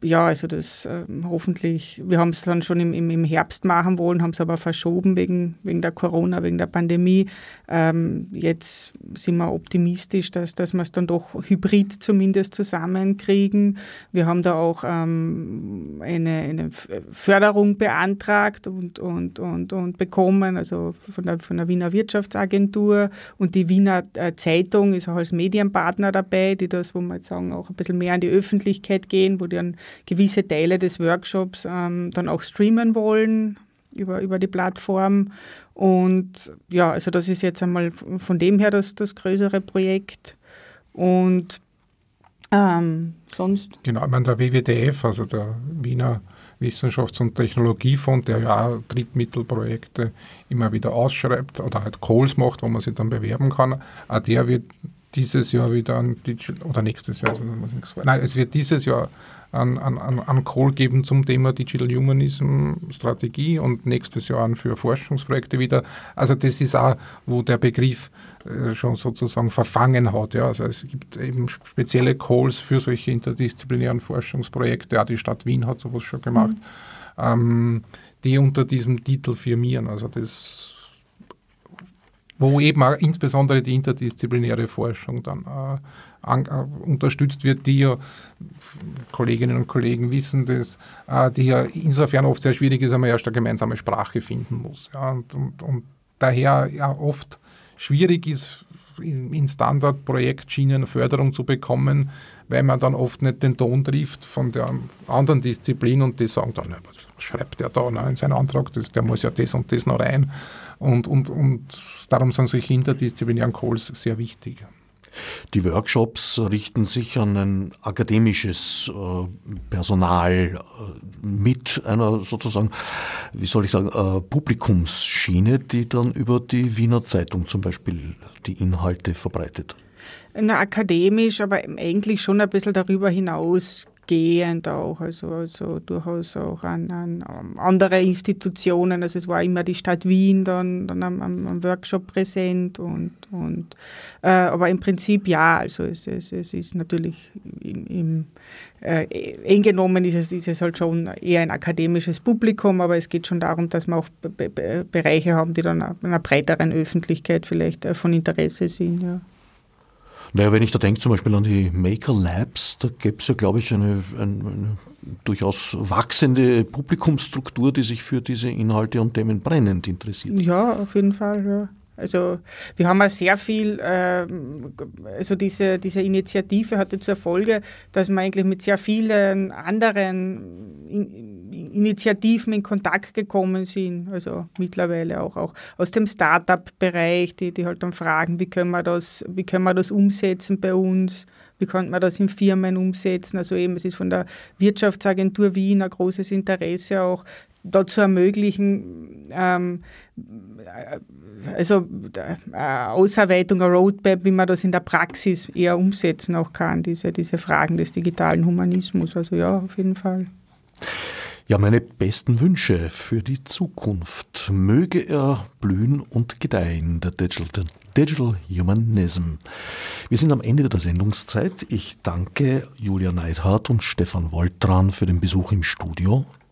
ja, also das äh, hoffentlich, wir haben es dann schon im, im, Herbst machen wollen, haben es aber verschoben wegen, wegen der Corona, wegen der Pandemie. Ähm, jetzt sind wir optimistisch, dass, dass wir es dann doch hybrid zumindest zusammenkriegen. Wir haben da auch ähm, eine, eine Förderung beantragt und, und, und, und bekommen, also von der, von der Wiener Wirtschaftsagentur und die Wiener äh, Zeitung ist auch als Medienpartner dabei, die das, wo wir jetzt sagen, auch ein bisschen mehr an die Öffentlichkeit gehen, wo die dann gewisse Teile des Workshops ähm, dann auch streamen wollen über, über die Plattform. Und ja, also das ist jetzt einmal von dem her das, das größere Projekt. Und ähm, sonst? Genau, ich meine, der WWDF, also der Wiener Wissenschafts- und Technologiefonds, der ja auch Drittmittelprojekte immer wieder ausschreibt oder halt Calls macht, wo man sich dann bewerben kann, auch der wird dieses Jahr wieder ein Digital, oder nächstes Jahr, nein, es wird dieses Jahr einen, einen, einen Call geben zum Thema Digital Humanism Strategie und nächstes Jahr für Forschungsprojekte wieder. Also das ist auch, wo der Begriff äh, schon sozusagen verfangen hat. Ja. Also es gibt eben spezielle Calls für solche interdisziplinären Forschungsprojekte. Auch die Stadt Wien hat sowas schon gemacht, mhm. ähm, die unter diesem Titel firmieren. Also das wo eben auch insbesondere die interdisziplinäre Forschung dann äh, an, äh, unterstützt wird, die ja Kolleginnen und Kollegen wissen, dass äh, die ja insofern oft sehr schwierig ist, wenn man erst eine gemeinsame Sprache finden muss. Ja, und, und, und daher ja oft schwierig ist, in, Standardprojektschienen Förderung zu bekommen, weil man dann oft nicht den Ton trifft von der anderen Disziplin und die sagen dann, was schreibt der da in seinen Antrag, das, der muss ja das und das noch rein. Und, und, und darum sind solche interdisziplinären Calls sehr wichtig. Die Workshops richten sich an ein akademisches äh, Personal äh, mit einer sozusagen, wie soll ich sagen, äh, Publikumsschiene, die dann über die Wiener Zeitung zum Beispiel die Inhalte verbreitet. Na, akademisch, aber eigentlich schon ein bisschen darüber hinaus gehend auch, also, also durchaus auch an, an, andere Institutionen. Also es war immer die Stadt Wien dann, dann am, am Workshop präsent und, und äh, aber im Prinzip ja, also es, es, es ist natürlich im, im äh, eng genommen ist es, ist es halt schon eher ein akademisches Publikum, aber es geht schon darum, dass wir auch Be Be Bereiche haben, die dann einer breiteren Öffentlichkeit vielleicht äh, von Interesse sind. Ja. Naja, wenn ich da denke zum Beispiel an die Maker Labs, da gäbe es ja, glaube ich, eine, eine, eine, durchaus wachsende Publikumsstruktur, die sich für diese Inhalte und Themen brennend interessiert. Ja, auf jeden Fall, ja. Also wir haben auch sehr viel, äh, also diese, diese Initiative hatte zur Folge, dass wir eigentlich mit sehr vielen anderen in, Initiativen in Kontakt gekommen sind, also mittlerweile auch, auch aus dem Startup-Bereich, die, die halt dann fragen, wie können, wir das, wie können wir das umsetzen bei uns, wie könnte man das in Firmen umsetzen. Also eben, es ist von der Wirtschaftsagentur Wien ein großes Interesse auch, dazu ermöglichen, ähm, also äh, Ausarbeitung, eine Roadmap, wie man das in der Praxis eher umsetzen auch kann, diese, diese Fragen des digitalen Humanismus. Also ja, auf jeden Fall. Ja, meine besten Wünsche für die Zukunft. Möge er blühen und gedeihen, der Digital, Digital Humanism. Wir sind am Ende der Sendungszeit. Ich danke Julia Neidhardt und Stefan Woltran für den Besuch im Studio